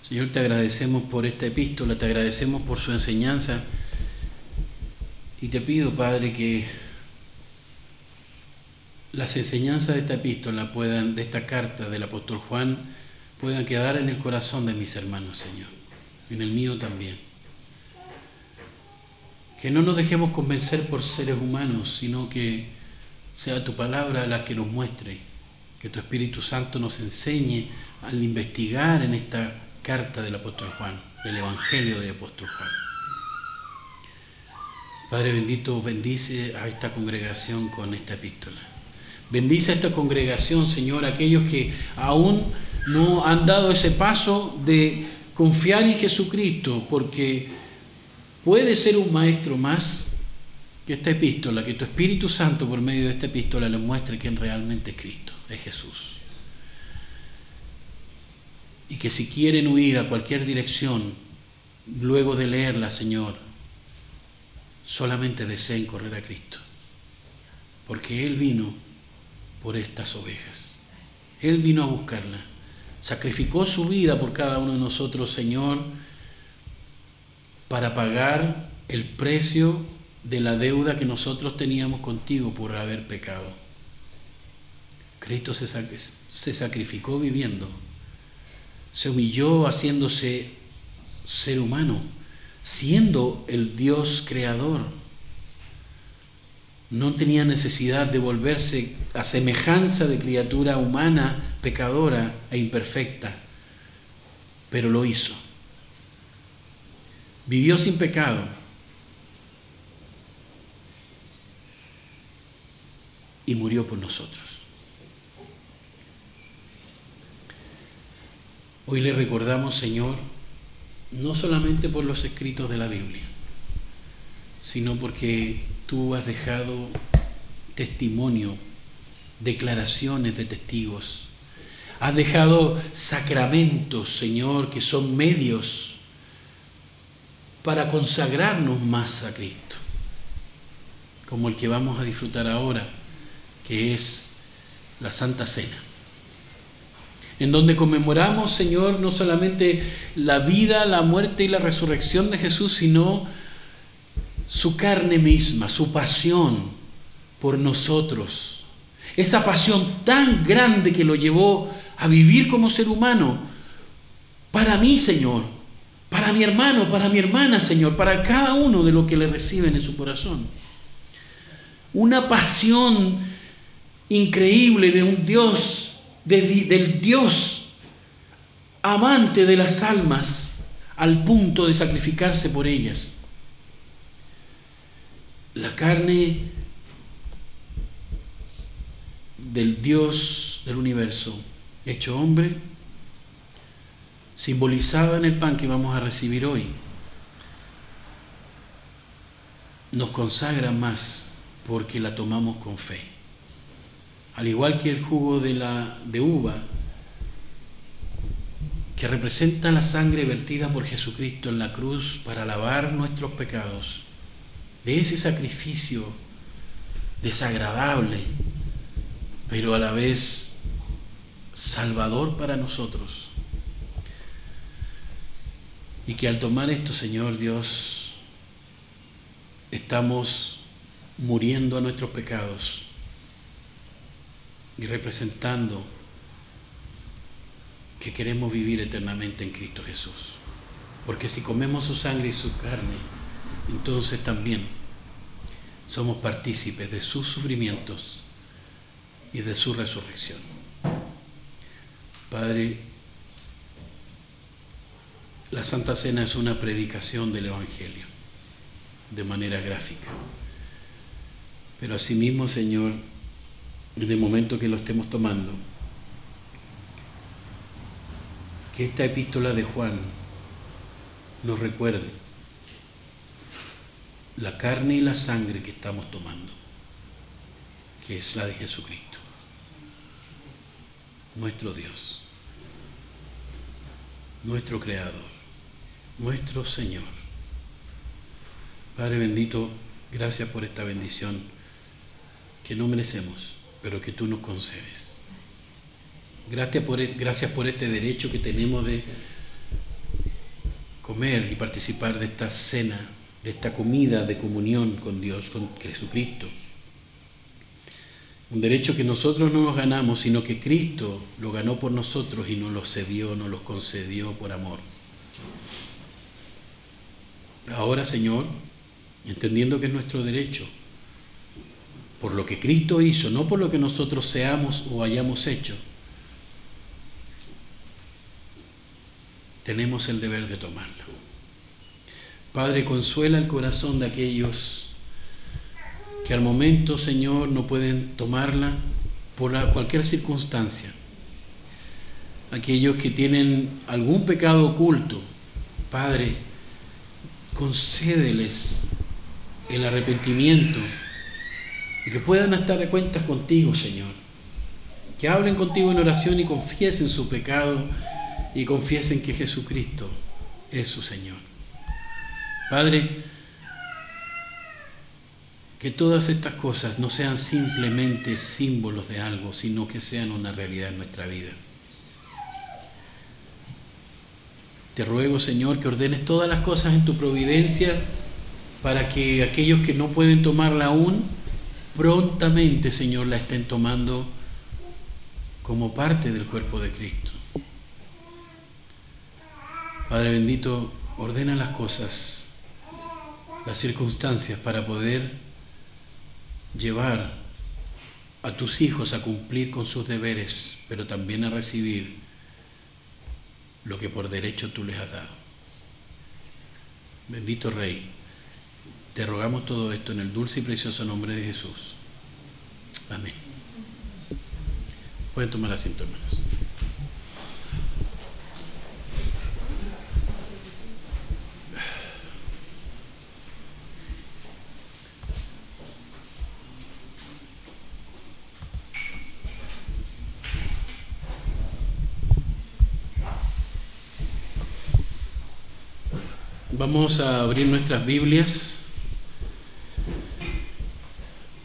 Señor, te agradecemos por esta epístola, te agradecemos por su enseñanza y te pido, Padre, que las enseñanzas de esta epístola de esta carta del apóstol Juan, puedan quedar en el corazón de mis hermanos, Señor, en el mío también. Que no nos dejemos convencer por seres humanos, sino que sea tu palabra la que nos muestre, que tu Espíritu Santo nos enseñe al investigar en esta carta del apóstol Juan, del Evangelio del apóstol Juan. Padre bendito, bendice a esta congregación con esta epístola. Bendice a esta congregación, Señor, aquellos que aún no han dado ese paso de confiar en Jesucristo, porque puede ser un maestro más que esta epístola, que tu Espíritu Santo por medio de esta epístola les muestre quién realmente es Cristo, es Jesús y que si quieren huir a cualquier dirección, luego de leerla, Señor, solamente deseen correr a Cristo, porque Él vino por estas ovejas. Él vino a buscarla, sacrificó su vida por cada uno de nosotros, Señor, para pagar el precio de la deuda que nosotros teníamos contigo por haber pecado. Cristo se, se sacrificó viviendo se humilló haciéndose ser humano, siendo el Dios creador. No tenía necesidad de volverse a semejanza de criatura humana, pecadora e imperfecta, pero lo hizo. Vivió sin pecado. Y murió por nosotros. Hoy le recordamos, Señor, no solamente por los escritos de la Biblia, sino porque tú has dejado testimonio, declaraciones de testigos. Has dejado sacramentos, Señor, que son medios para consagrarnos más a Cristo, como el que vamos a disfrutar ahora, que es la Santa Cena en donde conmemoramos, Señor, no solamente la vida, la muerte y la resurrección de Jesús, sino su carne misma, su pasión por nosotros. Esa pasión tan grande que lo llevó a vivir como ser humano. Para mí, Señor, para mi hermano, para mi hermana, Señor, para cada uno de los que le reciben en su corazón. Una pasión increíble de un Dios del Dios amante de las almas al punto de sacrificarse por ellas. La carne del Dios del universo, hecho hombre, simbolizada en el pan que vamos a recibir hoy, nos consagra más porque la tomamos con fe al igual que el jugo de, la, de uva, que representa la sangre vertida por Jesucristo en la cruz para lavar nuestros pecados, de ese sacrificio desagradable, pero a la vez salvador para nosotros. Y que al tomar esto, Señor Dios, estamos muriendo a nuestros pecados y representando que queremos vivir eternamente en Cristo Jesús. Porque si comemos su sangre y su carne, entonces también somos partícipes de sus sufrimientos y de su resurrección. Padre, la Santa Cena es una predicación del Evangelio de manera gráfica. Pero asimismo, Señor, en el momento que lo estemos tomando, que esta epístola de Juan nos recuerde la carne y la sangre que estamos tomando, que es la de Jesucristo, nuestro Dios, nuestro Creador, nuestro Señor. Padre bendito, gracias por esta bendición que no merecemos, pero que tú nos concedes. Gracias por, e, gracias por este derecho que tenemos de comer y participar de esta cena, de esta comida de comunión con Dios, con Jesucristo. Un derecho que nosotros no nos ganamos, sino que Cristo lo ganó por nosotros y nos lo cedió, nos lo concedió por amor. Ahora, Señor, entendiendo que es nuestro derecho, por lo que Cristo hizo, no por lo que nosotros seamos o hayamos hecho, tenemos el deber de tomarlo. Padre, consuela el corazón de aquellos que al momento, Señor, no pueden tomarla por cualquier circunstancia. Aquellos que tienen algún pecado oculto, Padre, concédeles el arrepentimiento y que puedan estar de cuentas contigo, Señor. Que hablen contigo en oración y confiesen su pecado y confiesen que Jesucristo es su Señor. Padre, que todas estas cosas no sean simplemente símbolos de algo, sino que sean una realidad en nuestra vida. Te ruego, Señor, que ordenes todas las cosas en tu providencia para que aquellos que no pueden tomarla aún, prontamente, Señor, la estén tomando como parte del cuerpo de Cristo. Padre bendito, ordena las cosas, las circunstancias para poder llevar a tus hijos a cumplir con sus deberes, pero también a recibir lo que por derecho tú les has dado. Bendito Rey, te rogamos todo esto en el dulce y precioso nombre de Jesús. Amén. Pueden tomar asiento, hermanos. Vamos a abrir nuestras Biblias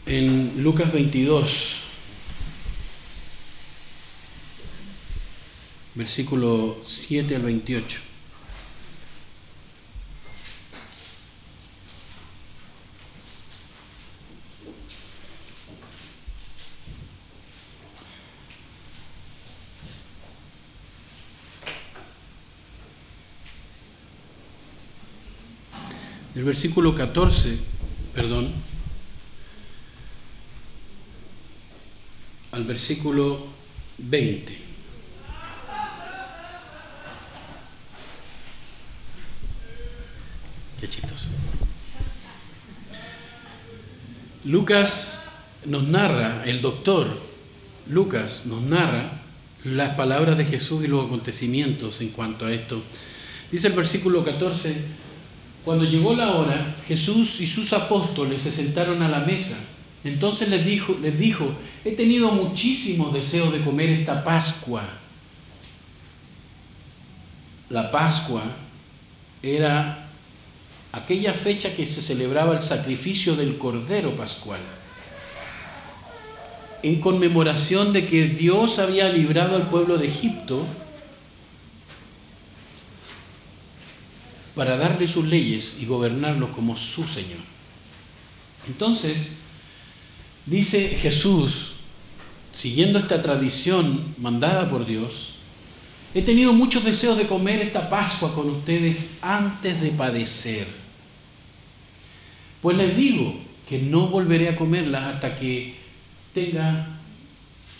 en Lucas 22, versículo 7 al 28. El versículo 14, perdón, al versículo 20. Qué chistoso. Lucas nos narra, el doctor Lucas nos narra las palabras de Jesús y los acontecimientos en cuanto a esto. Dice el versículo 14, cuando llegó la hora, Jesús y sus apóstoles se sentaron a la mesa. Entonces les dijo, les dijo, he tenido muchísimo deseo de comer esta Pascua la Pascua era aquella fecha que se celebraba el sacrificio del Cordero Pascual, en conmemoración de que Dios había librado al pueblo de Egipto para darle sus leyes y gobernarlo como su Señor. Entonces, dice Jesús, siguiendo esta tradición mandada por Dios, he tenido muchos deseos de comer esta Pascua con ustedes antes de padecer. Pues les digo que no volveré a comerla hasta que tenga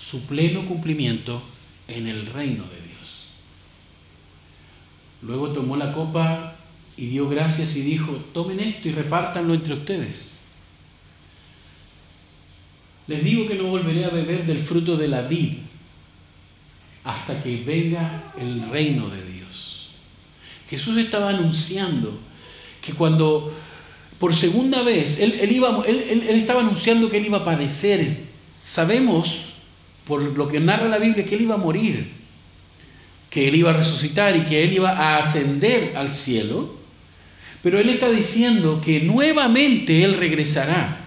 su pleno cumplimiento en el reino de Dios. Luego tomó la copa y dio gracias y dijo, tomen esto y repártanlo entre ustedes. Les digo que no volveré a beber del fruto de la vid hasta que venga el reino de Dios. Jesús estaba anunciando que cuando por segunda vez él, iba, él, estaba anunciando que él iba a padecer. Sabemos, por lo que narra la Biblia, que él iba a morir, que él iba a resucitar y que él iba a ascender al cielo. Pero él está diciendo que nuevamente él regresará.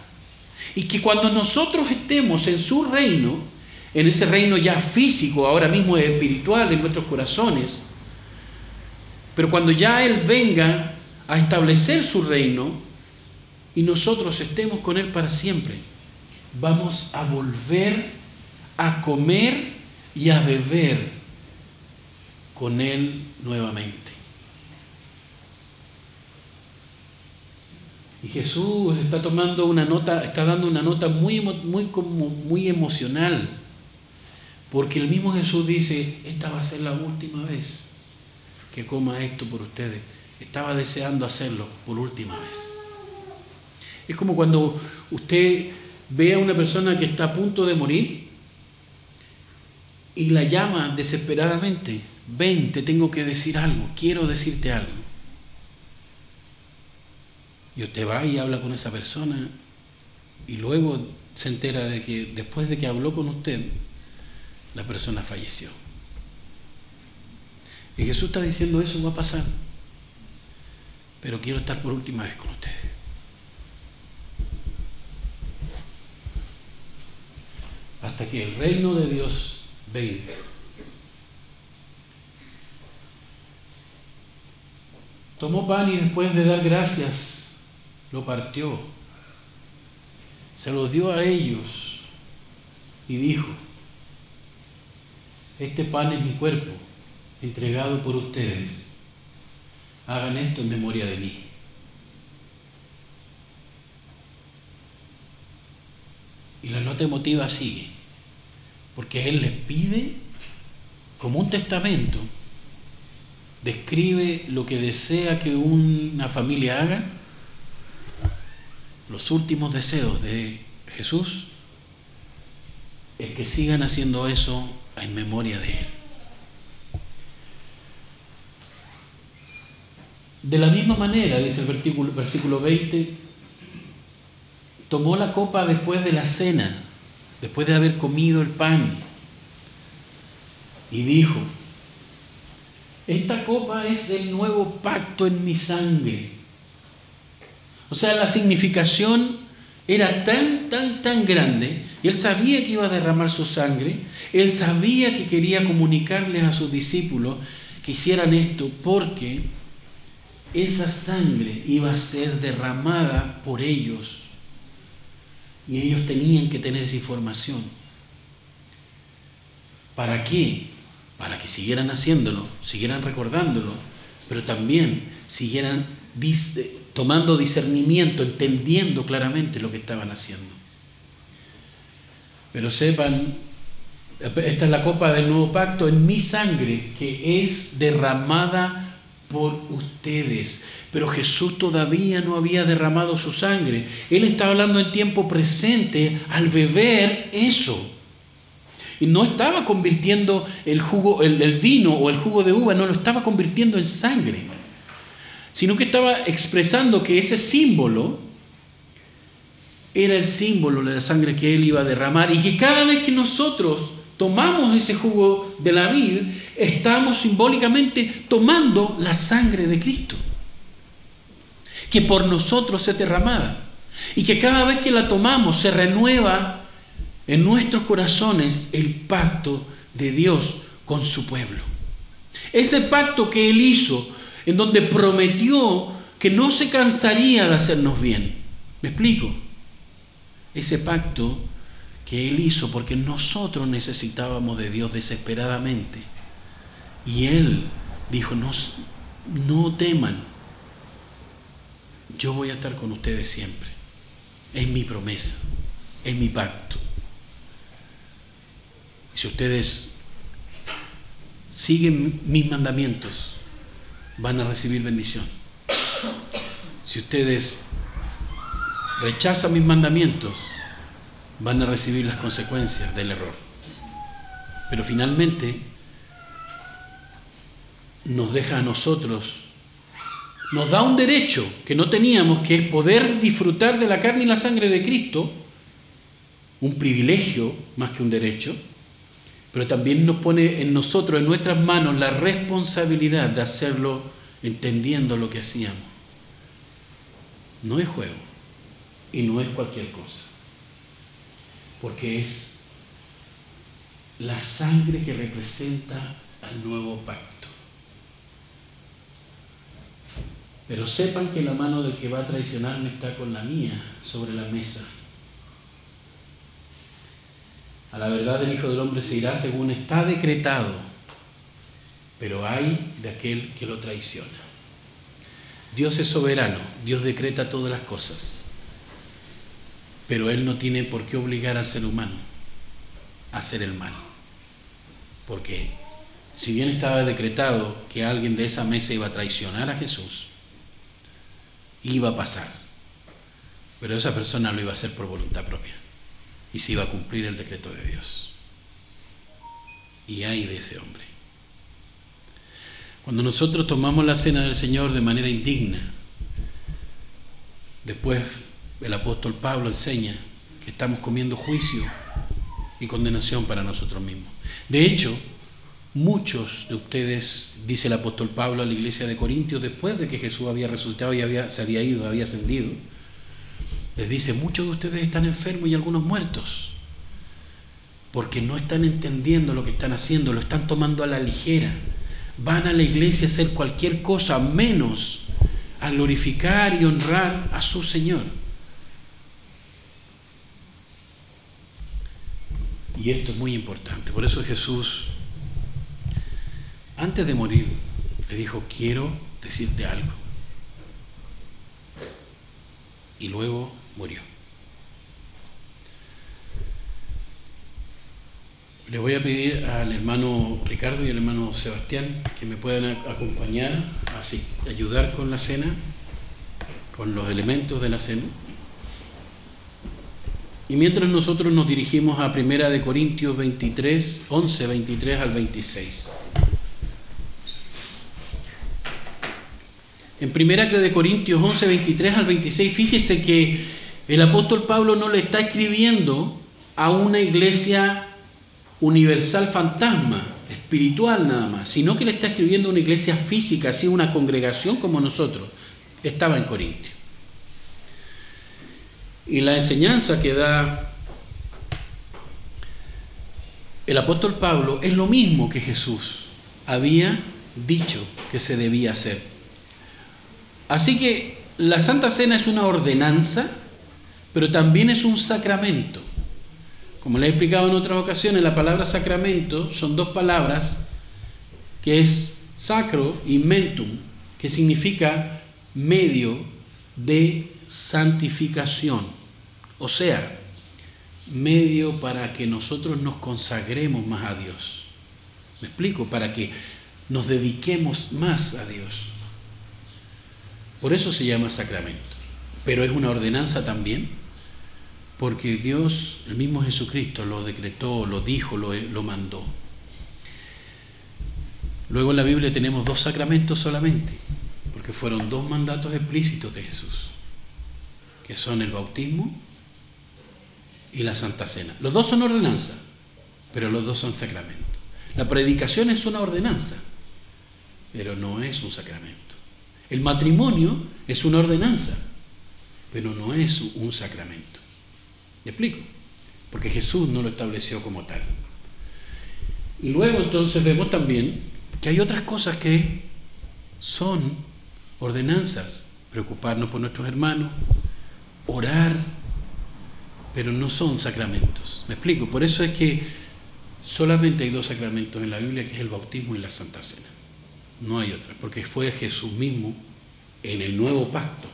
Y que cuando nosotros estemos en su reino, en ese reino ya físico, ahora mismo es espiritual en nuestros corazones, pero cuando ya Él venga a establecer su reino y nosotros estemos con Él para siempre, vamos a volver a comer y a beber con Él nuevamente. Y Jesús está tomando una nota, está dando una nota muy, muy, muy emocional porque el mismo Jesús dice, esta va a ser la última vez que coma esto por ustedes. Estaba deseando hacerlo por última vez. Es como cuando usted ve a una persona que está a punto de morir y la llama desesperadamente, ven, te tengo que decir algo, quiero decirte algo. Y usted va y habla con esa persona y luego se entera de que después de que habló con usted, la persona falleció. Y Jesús está diciendo eso va a pasar. Pero quiero estar por última vez con ustedes. Hasta que el reino de Dios venga. Tomó pan y después de dar gracias, lo partió. Se lo dio a ellos y dijo, este pan es mi cuerpo, entregado por ustedes. Hagan esto en memoria de mí. Y la nota emotiva sigue, porque Él les pide, como un testamento, describe lo que desea que una familia haga, los últimos deseos de Jesús, es que sigan haciendo eso en memoria de Él. De la misma manera, dice el versículo, versículo 20, tomó la copa después de la cena, después de haber comido el pan, y dijo, esta copa es el nuevo pacto en mi sangre. O sea, la significación era tan, tan, tan grande, él sabía que iba a derramar su sangre, él sabía que quería comunicarles a sus discípulos que hicieran esto porque esa sangre iba a ser derramada por ellos y ellos tenían que tener esa información. ¿Para qué? Para que siguieran haciéndolo, siguieran recordándolo, pero también siguieran tomando discernimiento, entendiendo claramente lo que estaban haciendo. Pero sepan, esta es la copa del nuevo pacto en mi sangre que es derramada por ustedes. Pero Jesús todavía no había derramado su sangre. Él está hablando en tiempo presente al beber eso. Y no estaba convirtiendo el jugo, el, el vino o el jugo de uva, no lo estaba convirtiendo en sangre sino que estaba expresando que ese símbolo era el símbolo de la sangre que Él iba a derramar y que cada vez que nosotros tomamos ese jugo de la vid, estamos simbólicamente tomando la sangre de Cristo, que por nosotros es derramada, y que cada vez que la tomamos se renueva en nuestros corazones el pacto de Dios con su pueblo. Ese pacto que Él hizo, en donde prometió que no se cansaría de hacernos bien. ¿Me explico? Ese pacto que Él hizo porque nosotros necesitábamos de Dios desesperadamente. Y Él dijo, no, no teman, yo voy a estar con ustedes siempre. Es mi promesa, es mi pacto. Si ustedes siguen mis mandamientos, van a recibir bendición. Si ustedes rechazan mis mandamientos, van a recibir las consecuencias del error. Pero finalmente nos deja a nosotros, nos da un derecho que no teníamos, que es poder disfrutar de la carne y la sangre de Cristo, un privilegio más que un derecho, pero también nos pone en nosotros, en nuestras manos, la responsabilidad de hacerlo entendiendo lo que hacíamos. No es juego y no es cualquier cosa, porque es la sangre que representa al nuevo pacto. Pero sepan que la mano del que va a traicionarme está con la mía sobre la mesa. A la verdad el Hijo del Hombre se irá según está decretado, pero hay de aquel que lo traiciona. Dios es soberano, Dios decreta todas las cosas, pero Él no tiene por qué obligar al ser humano a hacer el mal, porque si bien estaba decretado que alguien de esa mesa iba a traicionar a Jesús, iba a pasar, pero esa persona lo iba a hacer por voluntad propia y se iba a cumplir el decreto de Dios. Y hay de ese hombre. Cuando nosotros tomamos la cena del Señor de manera indigna, después el apóstol Pablo enseña que estamos comiendo juicio y condenación para nosotros mismos. De hecho, muchos de ustedes, dice el apóstol Pablo a la iglesia de Corintios, después de que Jesús había resucitado y había, se había ido, había ascendido, les dice, muchos de ustedes están enfermos y algunos muertos, porque no están entendiendo lo que están haciendo, lo están tomando a la ligera. Van a la iglesia a hacer cualquier cosa menos a glorificar y honrar a su Señor. Y esto es muy importante. Por eso Jesús, antes de morir, le dijo, quiero decirte algo. Y luego murió. Le voy a pedir al hermano Ricardo y al hermano Sebastián que me puedan acompañar, así, ayudar con la cena, con los elementos de la cena. Y mientras nosotros nos dirigimos a Primera de Corintios 23, 11, 23 al 26. En Primera de Corintios 11, 23 al 26, fíjese que el apóstol Pablo no le está escribiendo a una iglesia universal fantasma, espiritual nada más, sino que le está escribiendo a una iglesia física, así una congregación como nosotros. Estaba en Corintio. Y la enseñanza que da el apóstol Pablo es lo mismo que Jesús había dicho que se debía hacer. Así que la Santa Cena es una ordenanza pero también es un sacramento. Como le he explicado en otras ocasiones, la palabra sacramento son dos palabras que es sacro y mentum, que significa medio de santificación. O sea, medio para que nosotros nos consagremos más a Dios. ¿Me explico? Para que nos dediquemos más a Dios. Por eso se llama sacramento. Pero es una ordenanza también porque Dios, el mismo Jesucristo, lo decretó, lo dijo, lo, lo mandó. Luego en la Biblia tenemos dos sacramentos solamente, porque fueron dos mandatos explícitos de Jesús, que son el bautismo y la Santa Cena. Los dos son ordenanza, pero los dos son sacramentos. La predicación es una ordenanza, pero no es un sacramento. El matrimonio es una ordenanza, pero no es un sacramento. ¿Me explico? Porque Jesús no lo estableció como tal. Y luego entonces vemos también que hay otras cosas que son ordenanzas. Preocuparnos por nuestros hermanos, orar, pero no son sacramentos. ¿Me explico? Por eso es que solamente hay dos sacramentos en la Biblia, que es el bautismo y la Santa Cena. No hay otra, porque fue Jesús mismo en el nuevo pacto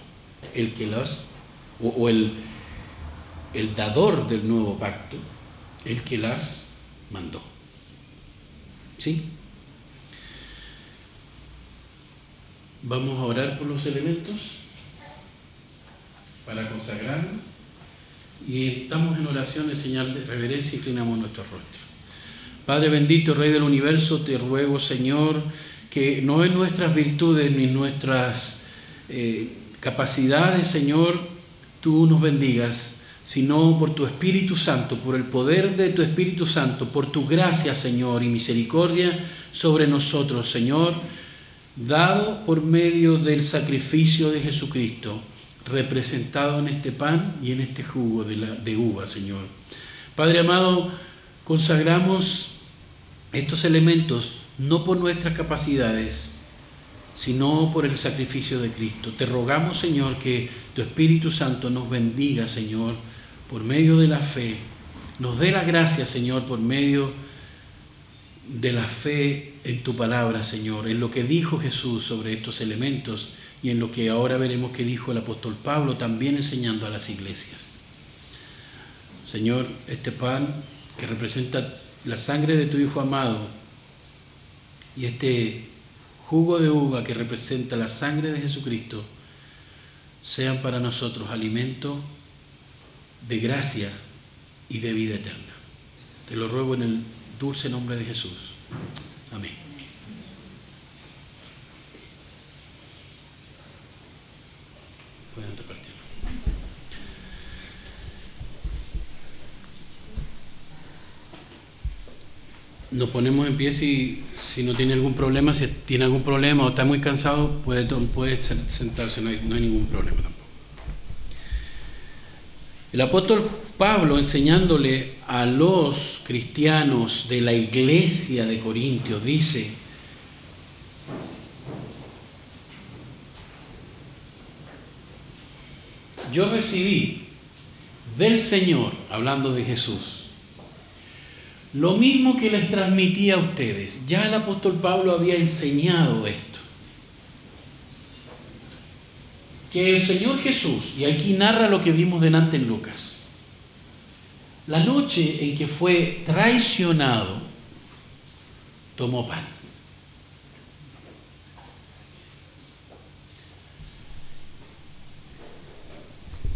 el que las, o, el, el dador del nuevo pacto, el que las mandó. ¿Sí? Vamos a orar por los elementos para consagrarnos y estamos en oración en señal de reverencia y inclinamos nuestros rostros. Padre bendito, Rey del universo, te ruego, Señor, que no en nuestras virtudes ni nuestras eh, capacidades, Señor, tú nos bendigas, sino por tu Espíritu Santo, por el poder de tu Espíritu Santo, por tu gracia, Señor, y misericordia sobre nosotros, Señor, dado por medio del sacrificio de Jesucristo, representado en este pan y en este jugo de, de uva, Señor. Padre amado, consagramos estos elementos no por nuestras capacidades, sino por el sacrificio de Cristo. Te rogamos, Señor, que tu Espíritu Santo nos bendiga, Señor, por medio de la fe. Nos dé la gracia, Señor, por medio de la fe en tu palabra, Señor, en lo que dijo Jesús sobre estos elementos y en lo que ahora veremos que dijo el apóstol Pablo, también enseñando a las iglesias. Señor, este pan que representa la sangre de tu Hijo amado, y este jugo de uva que representa la sangre de Jesucristo sean para nosotros alimento de gracia y de vida eterna. Te lo ruego en el dulce nombre de Jesús. Amén. Nos ponemos en pie si, si, no tiene algún problema, si tiene algún problema o está muy cansado, puede, puede sentarse, no no hay ningún problema tampoco. El apóstol Pablo enseñándole a los cristianos de la iglesia de Corintios dice, yo recibí del Señor, hablando de Jesús, lo mismo que les transmitía a ustedes. Ya el apóstol Pablo había enseñado esto. Que el Señor Jesús, y aquí narra lo que vimos delante en Lucas, la noche en que fue traicionado, tomó pan.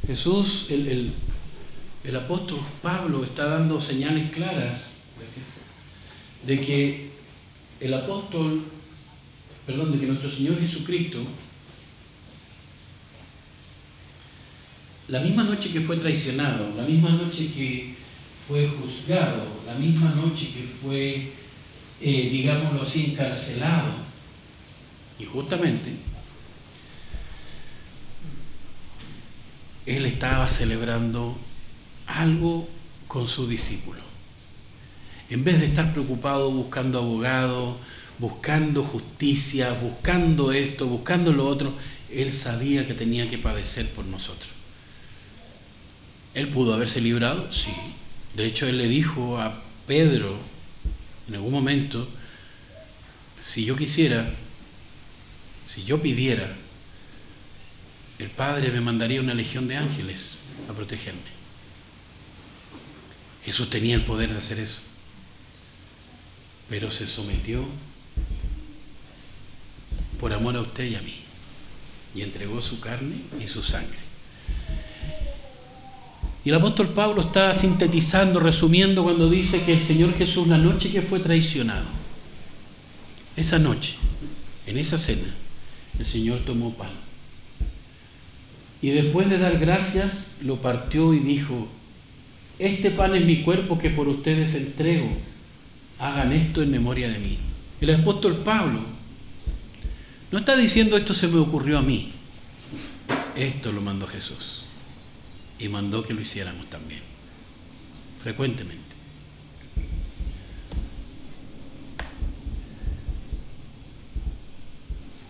Jesús, el, el, el apóstol Pablo está dando señales claras de que el apóstol, perdón, de que nuestro Señor Jesucristo, la misma noche que fue traicionado, la misma noche que fue juzgado, la misma noche que fue, eh, digámoslo así, encarcelado, y justamente él estaba celebrando algo con su discípulo. En vez de estar preocupado buscando abogado, buscando justicia, buscando esto, buscando lo otro, él sabía que tenía que padecer por nosotros. Él pudo haberse librado, sí. De hecho, él le dijo a Pedro en algún momento, si yo quisiera, si yo pidiera, el Padre me mandaría una legión de ángeles a protegerme. Jesús tenía el poder de hacer eso pero se sometió por amor a usted y a mí y entregó su carne y su sangre. Y el apóstol Pablo está sintetizando, resumiendo cuando dice que el Señor Jesús la noche que fue traicionado, esa noche, en esa cena, el Señor tomó pan. Y después de dar gracias, lo partió y dijo, este pan es mi cuerpo que por ustedes entrego hagan esto en memoria de mí. El apóstol Pablo no está diciendo esto se me ocurrió a mí. Esto lo mandó Jesús. Y mandó que lo hiciéramos también. Frecuentemente.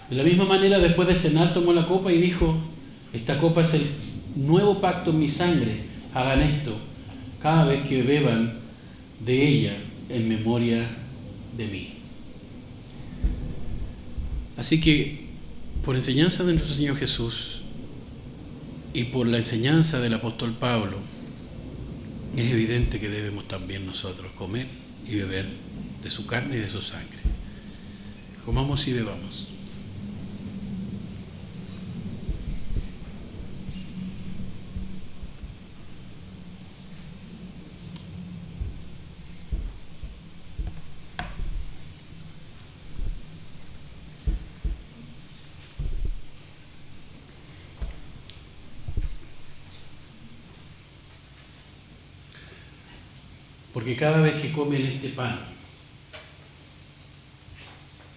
De la misma manera, después de cenar, tomó la copa y dijo, esta copa es el nuevo pacto en mi sangre. Hagan esto cada vez que beban de ella en memoria de mí. Así que, por enseñanza de nuestro Señor Jesús y por la enseñanza del apóstol Pablo, es evidente que debemos también nosotros comer y beber de su carne y de su sangre. Comamos y bebamos. Porque cada vez que comen este pan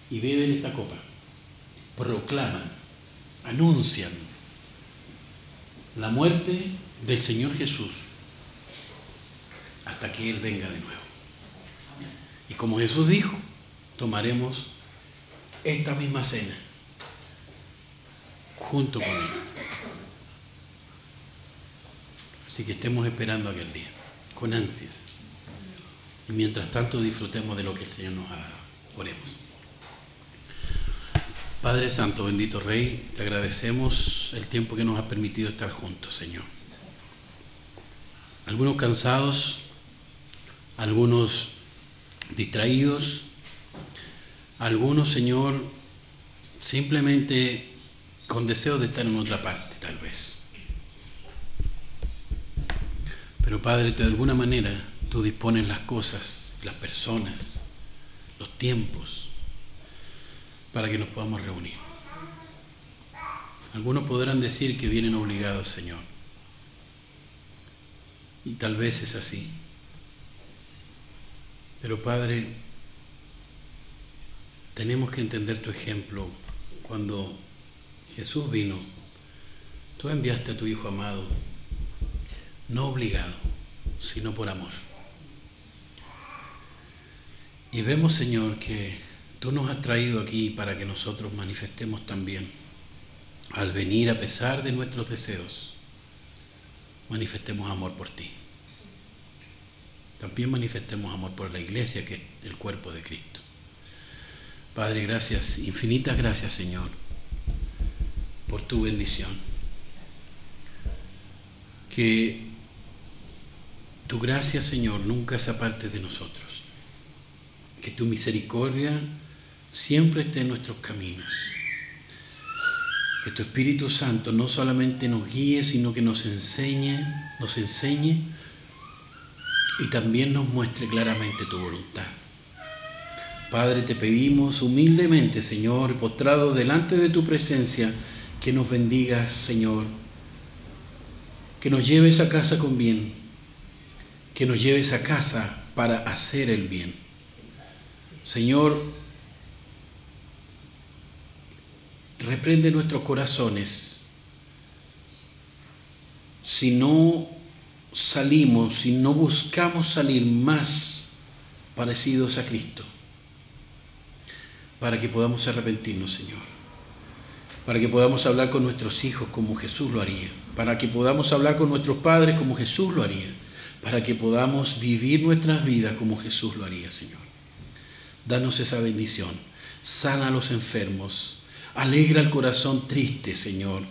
y beben esta copa, proclaman, anuncian la muerte del Señor Jesús hasta que Él venga de nuevo. Y como Jesús dijo, tomaremos esta misma cena junto con Él. Así que estemos esperando aquel día, con ansias. Y mientras tanto disfrutemos de lo que el Señor nos ha dado. Oremos. Padre Santo, bendito Rey, te agradecemos el tiempo que nos ha permitido estar juntos, Señor. Algunos cansados, algunos distraídos, algunos, Señor, simplemente con deseo de estar en otra parte, tal vez. Pero Padre, de alguna manera Tú dispones las cosas, las personas, los tiempos para que nos podamos reunir. Algunos podrán decir que vienen obligados, Señor. Y tal vez es así. Pero Padre, tenemos que entender tu ejemplo. Cuando Jesús vino, tú enviaste a tu Hijo amado, no obligado, sino por amor. Y vemos, Señor, que tú nos has traído aquí para que nosotros manifestemos también, al venir a pesar de nuestros deseos, manifestemos amor por ti. También manifestemos amor por la iglesia, que es el cuerpo de Cristo. Padre, gracias, infinitas gracias, Señor, por tu bendición. Que tu gracia, Señor, nunca se aparte de nosotros que tu misericordia siempre esté en nuestros caminos. Que tu Espíritu Santo no solamente nos guíe, sino que nos enseñe, nos enseñe y también nos muestre claramente tu voluntad. Padre, te pedimos humildemente, Señor, postrado delante de tu presencia, que nos bendigas, Señor, que nos lleves a casa con bien, que nos lleves a casa para hacer el bien. Señor, reprende nuestros corazones. Si no salimos, si no buscamos salir más parecidos a Cristo, para que podamos arrepentirnos, Señor, para que podamos hablar con nuestros hijos como Jesús lo haría, para que podamos hablar con nuestros padres como Jesús lo haría, para que podamos vivir nuestras vidas como Jesús lo haría, Señor. Danos esa bendición. Sana a los enfermos. Alegra el corazón triste, Señor.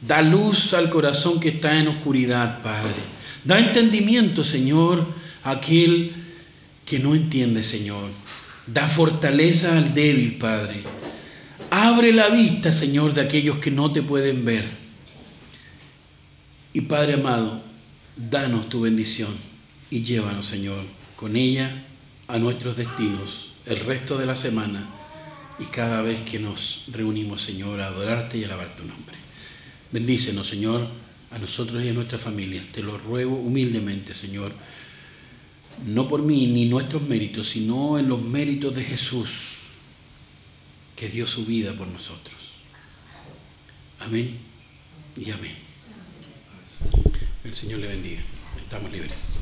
Da luz al corazón que está en oscuridad, Padre. Da entendimiento, Señor, a aquel que no entiende, Señor. Da fortaleza al débil, Padre. Abre la vista, Señor, de aquellos que no te pueden ver. Y Padre amado, danos tu bendición y llévanos, Señor, con ella a nuestros destinos el resto de la semana y cada vez que nos reunimos, Señor, a adorarte y alabar tu nombre. Bendícenos, Señor, a nosotros y a nuestras familias. Te lo ruego humildemente, Señor, no por mí ni nuestros méritos, sino en los méritos de Jesús, que dio su vida por nosotros. Amén y amén. El Señor le bendiga. Estamos libres.